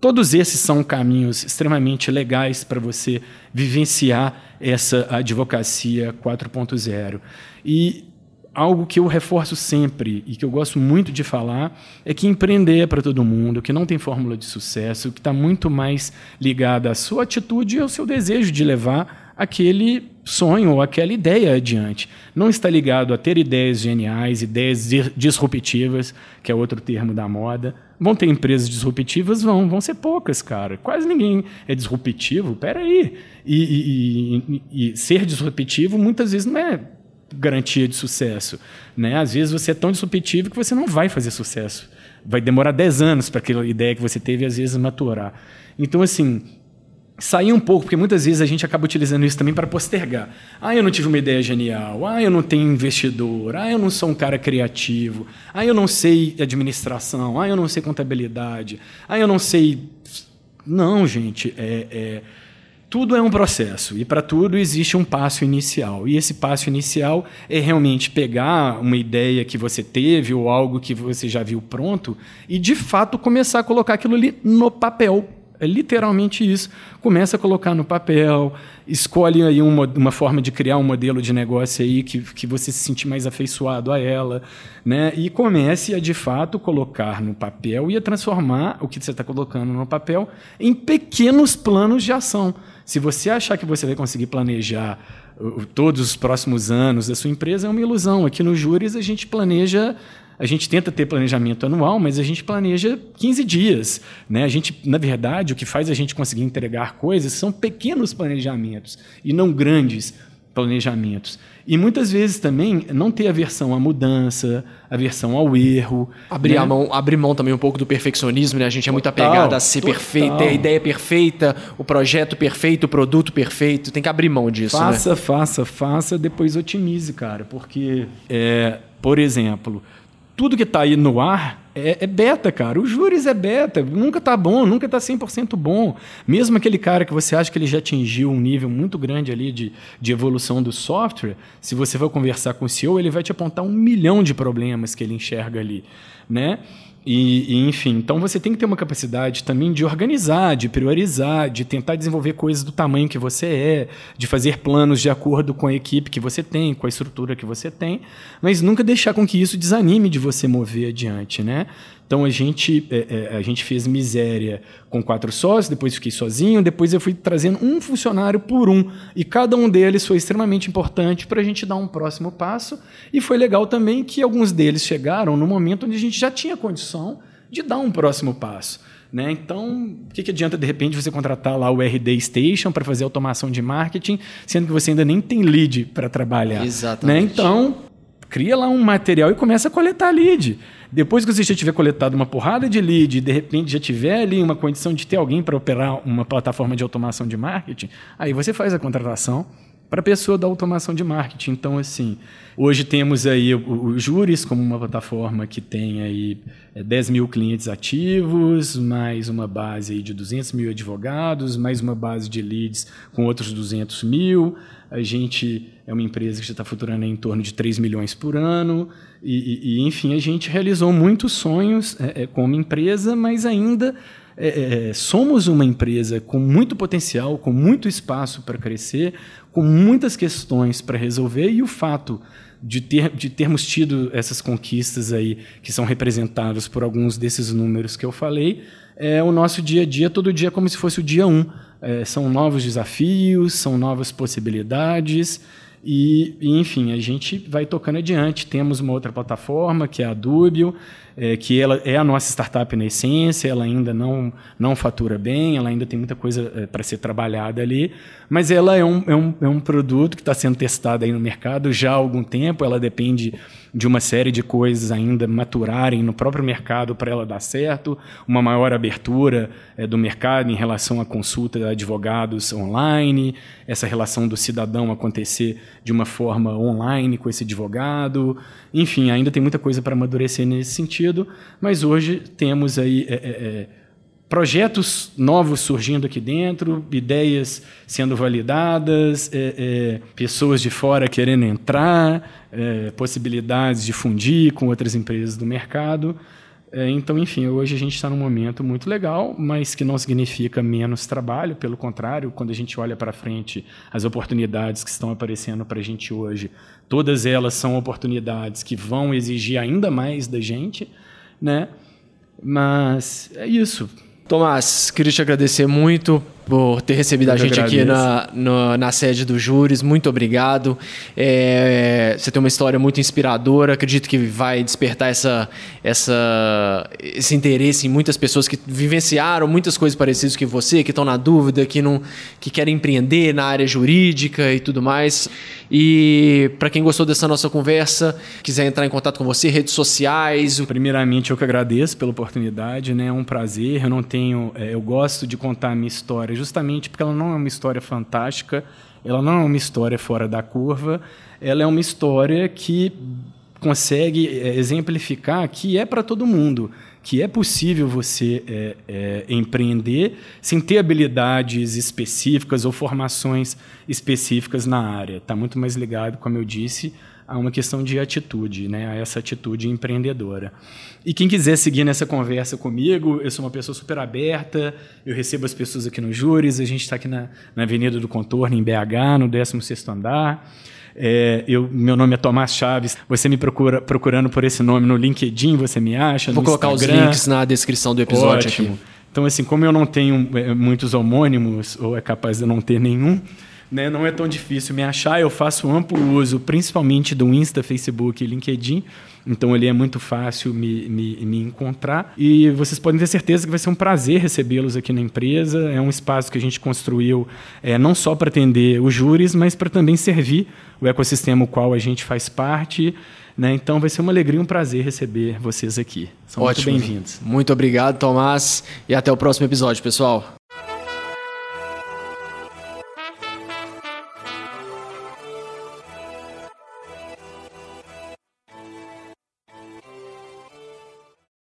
Todos esses são caminhos extremamente legais para você vivenciar essa advocacia 4.0. E algo que eu reforço sempre e que eu gosto muito de falar é que empreender é para todo mundo, que não tem fórmula de sucesso, que está muito mais ligada à sua atitude e ao seu desejo de levar aquele sonho ou aquela ideia adiante. Não está ligado a ter ideias geniais, ideias disruptivas, que é outro termo da moda. Vão ter empresas disruptivas? Vão, vão ser poucas, cara. Quase ninguém é disruptivo. Peraí. E, e, e, e ser disruptivo muitas vezes não é garantia de sucesso. Né? Às vezes você é tão disruptivo que você não vai fazer sucesso. Vai demorar 10 anos para aquela ideia que você teve, às vezes, maturar. Então, assim, sair um pouco, porque muitas vezes a gente acaba utilizando isso também para postergar. Ah, eu não tive uma ideia genial. Ah, eu não tenho investidor. Ah, eu não sou um cara criativo. Ah, eu não sei administração. Ah, eu não sei contabilidade. Ah, eu não sei. Não, gente. É, é... Tudo é um processo e para tudo existe um passo inicial. E esse passo inicial é realmente pegar uma ideia que você teve ou algo que você já viu pronto e de fato começar a colocar aquilo ali no papel é literalmente isso. Começa a colocar no papel, escolhe aí uma, uma forma de criar um modelo de negócio aí que, que você se sentir mais afeiçoado a ela, né? E comece a de fato colocar no papel e a transformar o que você está colocando no papel em pequenos planos de ação. Se você achar que você vai conseguir planejar todos os próximos anos da sua empresa, é uma ilusão. Aqui no Júris a gente planeja a gente tenta ter planejamento anual, mas a gente planeja 15 dias. Né? A gente, na verdade, o que faz a gente conseguir entregar coisas são pequenos planejamentos e não grandes planejamentos. E muitas vezes também não ter aversão à mudança, aversão ao erro. Abrir, né? mão, abrir mão também um pouco do perfeccionismo, né? A gente é muito apegado a ser total. perfeito, ter a ideia perfeita, o projeto perfeito, o produto perfeito. Tem que abrir mão disso. Né? Faça, né? faça, faça, depois otimize, cara. Porque, é, por exemplo, tudo que está aí no ar é, é, beta, cara. O Júris é beta. Nunca está bom, nunca está 100% bom. Mesmo aquele cara que você acha que ele já atingiu um nível muito grande ali de, de evolução do software, se você for conversar com o CEO, ele vai te apontar um milhão de problemas que ele enxerga ali, né? E, e, enfim, então você tem que ter uma capacidade também de organizar, de priorizar, de tentar desenvolver coisas do tamanho que você é, de fazer planos de acordo com a equipe que você tem, com a estrutura que você tem, mas nunca deixar com que isso desanime de você mover adiante, né? Então a gente, é, é, a gente fez miséria com quatro sócios, depois fiquei sozinho, depois eu fui trazendo um funcionário por um. E cada um deles foi extremamente importante para a gente dar um próximo passo. E foi legal também que alguns deles chegaram no momento onde a gente já tinha condição de dar um próximo passo. Né? Então, o que, que adianta de repente você contratar lá o RD Station para fazer automação de marketing, sendo que você ainda nem tem lead para trabalhar? Exatamente. Né? Então, cria lá um material e começa a coletar lead. Depois que você já tiver coletado uma porrada de lead e de repente já tiver ali uma condição de ter alguém para operar uma plataforma de automação de marketing, aí você faz a contratação para a pessoa da automação de marketing. Então, assim, hoje temos aí o, o Juris como uma plataforma que tem aí 10 é, mil clientes ativos, mais uma base aí de 200 mil advogados, mais uma base de leads com outros 200 mil. A gente é uma empresa que já está faturando em torno de 3 milhões por ano. E, e enfim, a gente realizou muitos sonhos é, é, como empresa, mas ainda é, é, somos uma empresa com muito potencial, com muito espaço para crescer, com muitas questões para resolver. E o fato de, ter, de termos tido essas conquistas aí, que são representadas por alguns desses números que eu falei, é o nosso dia a dia, todo dia como se fosse o dia um. É, são novos desafios, são novas possibilidades. E, e, enfim, a gente vai tocando adiante. Temos uma outra plataforma, que é a Dubio, é, que ela é a nossa startup na essência, ela ainda não, não fatura bem, ela ainda tem muita coisa é, para ser trabalhada ali, mas ela é um, é um, é um produto que está sendo testado aí no mercado já há algum tempo, ela depende de uma série de coisas ainda maturarem no próprio mercado para ela dar certo, uma maior abertura é, do mercado em relação à consulta de advogados online, essa relação do cidadão acontecer de uma forma online com esse advogado, enfim, ainda tem muita coisa para amadurecer nesse sentido, mas hoje temos aí é, é, é, projetos novos surgindo aqui dentro, ideias sendo validadas, é, é, pessoas de fora querendo entrar, é, possibilidades de fundir com outras empresas do mercado. É, então, enfim, hoje a gente está num momento muito legal, mas que não significa menos trabalho, pelo contrário, quando a gente olha para frente, as oportunidades que estão aparecendo para a gente hoje, todas elas são oportunidades que vão exigir ainda mais da gente, né? Mas é isso. Tomás, queria te agradecer muito por ter recebido Eu a gente aqui agradeço. na, no- na sede do Júris. Muito obrigado. É, você tem uma história muito inspiradora. Acredito que vai despertar essa, essa, esse interesse em muitas pessoas que vivenciaram muitas coisas parecidas que você, que estão na dúvida, que, não, que querem empreender na área jurídica e tudo mais. E para quem gostou dessa nossa conversa, quiser entrar em contato com você, redes sociais, Primeiramente, eu que agradeço pela oportunidade, né? É um prazer. Eu não tenho, é, eu gosto de contar a minha história, justamente porque ela não é uma história fantástica, ela não é uma história fora da curva, ela é uma história que consegue é, exemplificar que é para todo mundo, que é possível você é, é, empreender sem ter habilidades específicas ou formações específicas na área. Está muito mais ligado, como eu disse, a uma questão de atitude, né? a essa atitude empreendedora. E quem quiser seguir nessa conversa comigo, eu sou uma pessoa super aberta, eu recebo as pessoas aqui no Júris, a gente está aqui na, na Avenida do Contorno, em BH, no 16º andar. É, eu, meu nome é Tomás Chaves. Você me procura procurando por esse nome no LinkedIn, você me acha. Vou colocar os Instagram. links na descrição do episódio Ótimo. aqui. Então, assim, como eu não tenho é, muitos homônimos, ou é capaz de eu não ter nenhum, né, não é tão difícil me achar. Eu faço amplo uso, principalmente do Insta, Facebook e LinkedIn. Então, ali é muito fácil me, me, me encontrar. E vocês podem ter certeza que vai ser um prazer recebê-los aqui na empresa. É um espaço que a gente construiu é, não só para atender os júris, mas para também servir o ecossistema o qual a gente faz parte. Né? Então, vai ser uma alegria e um prazer receber vocês aqui. São Ótimo. muito bem-vindos. Muito obrigado, Tomás. E até o próximo episódio, pessoal.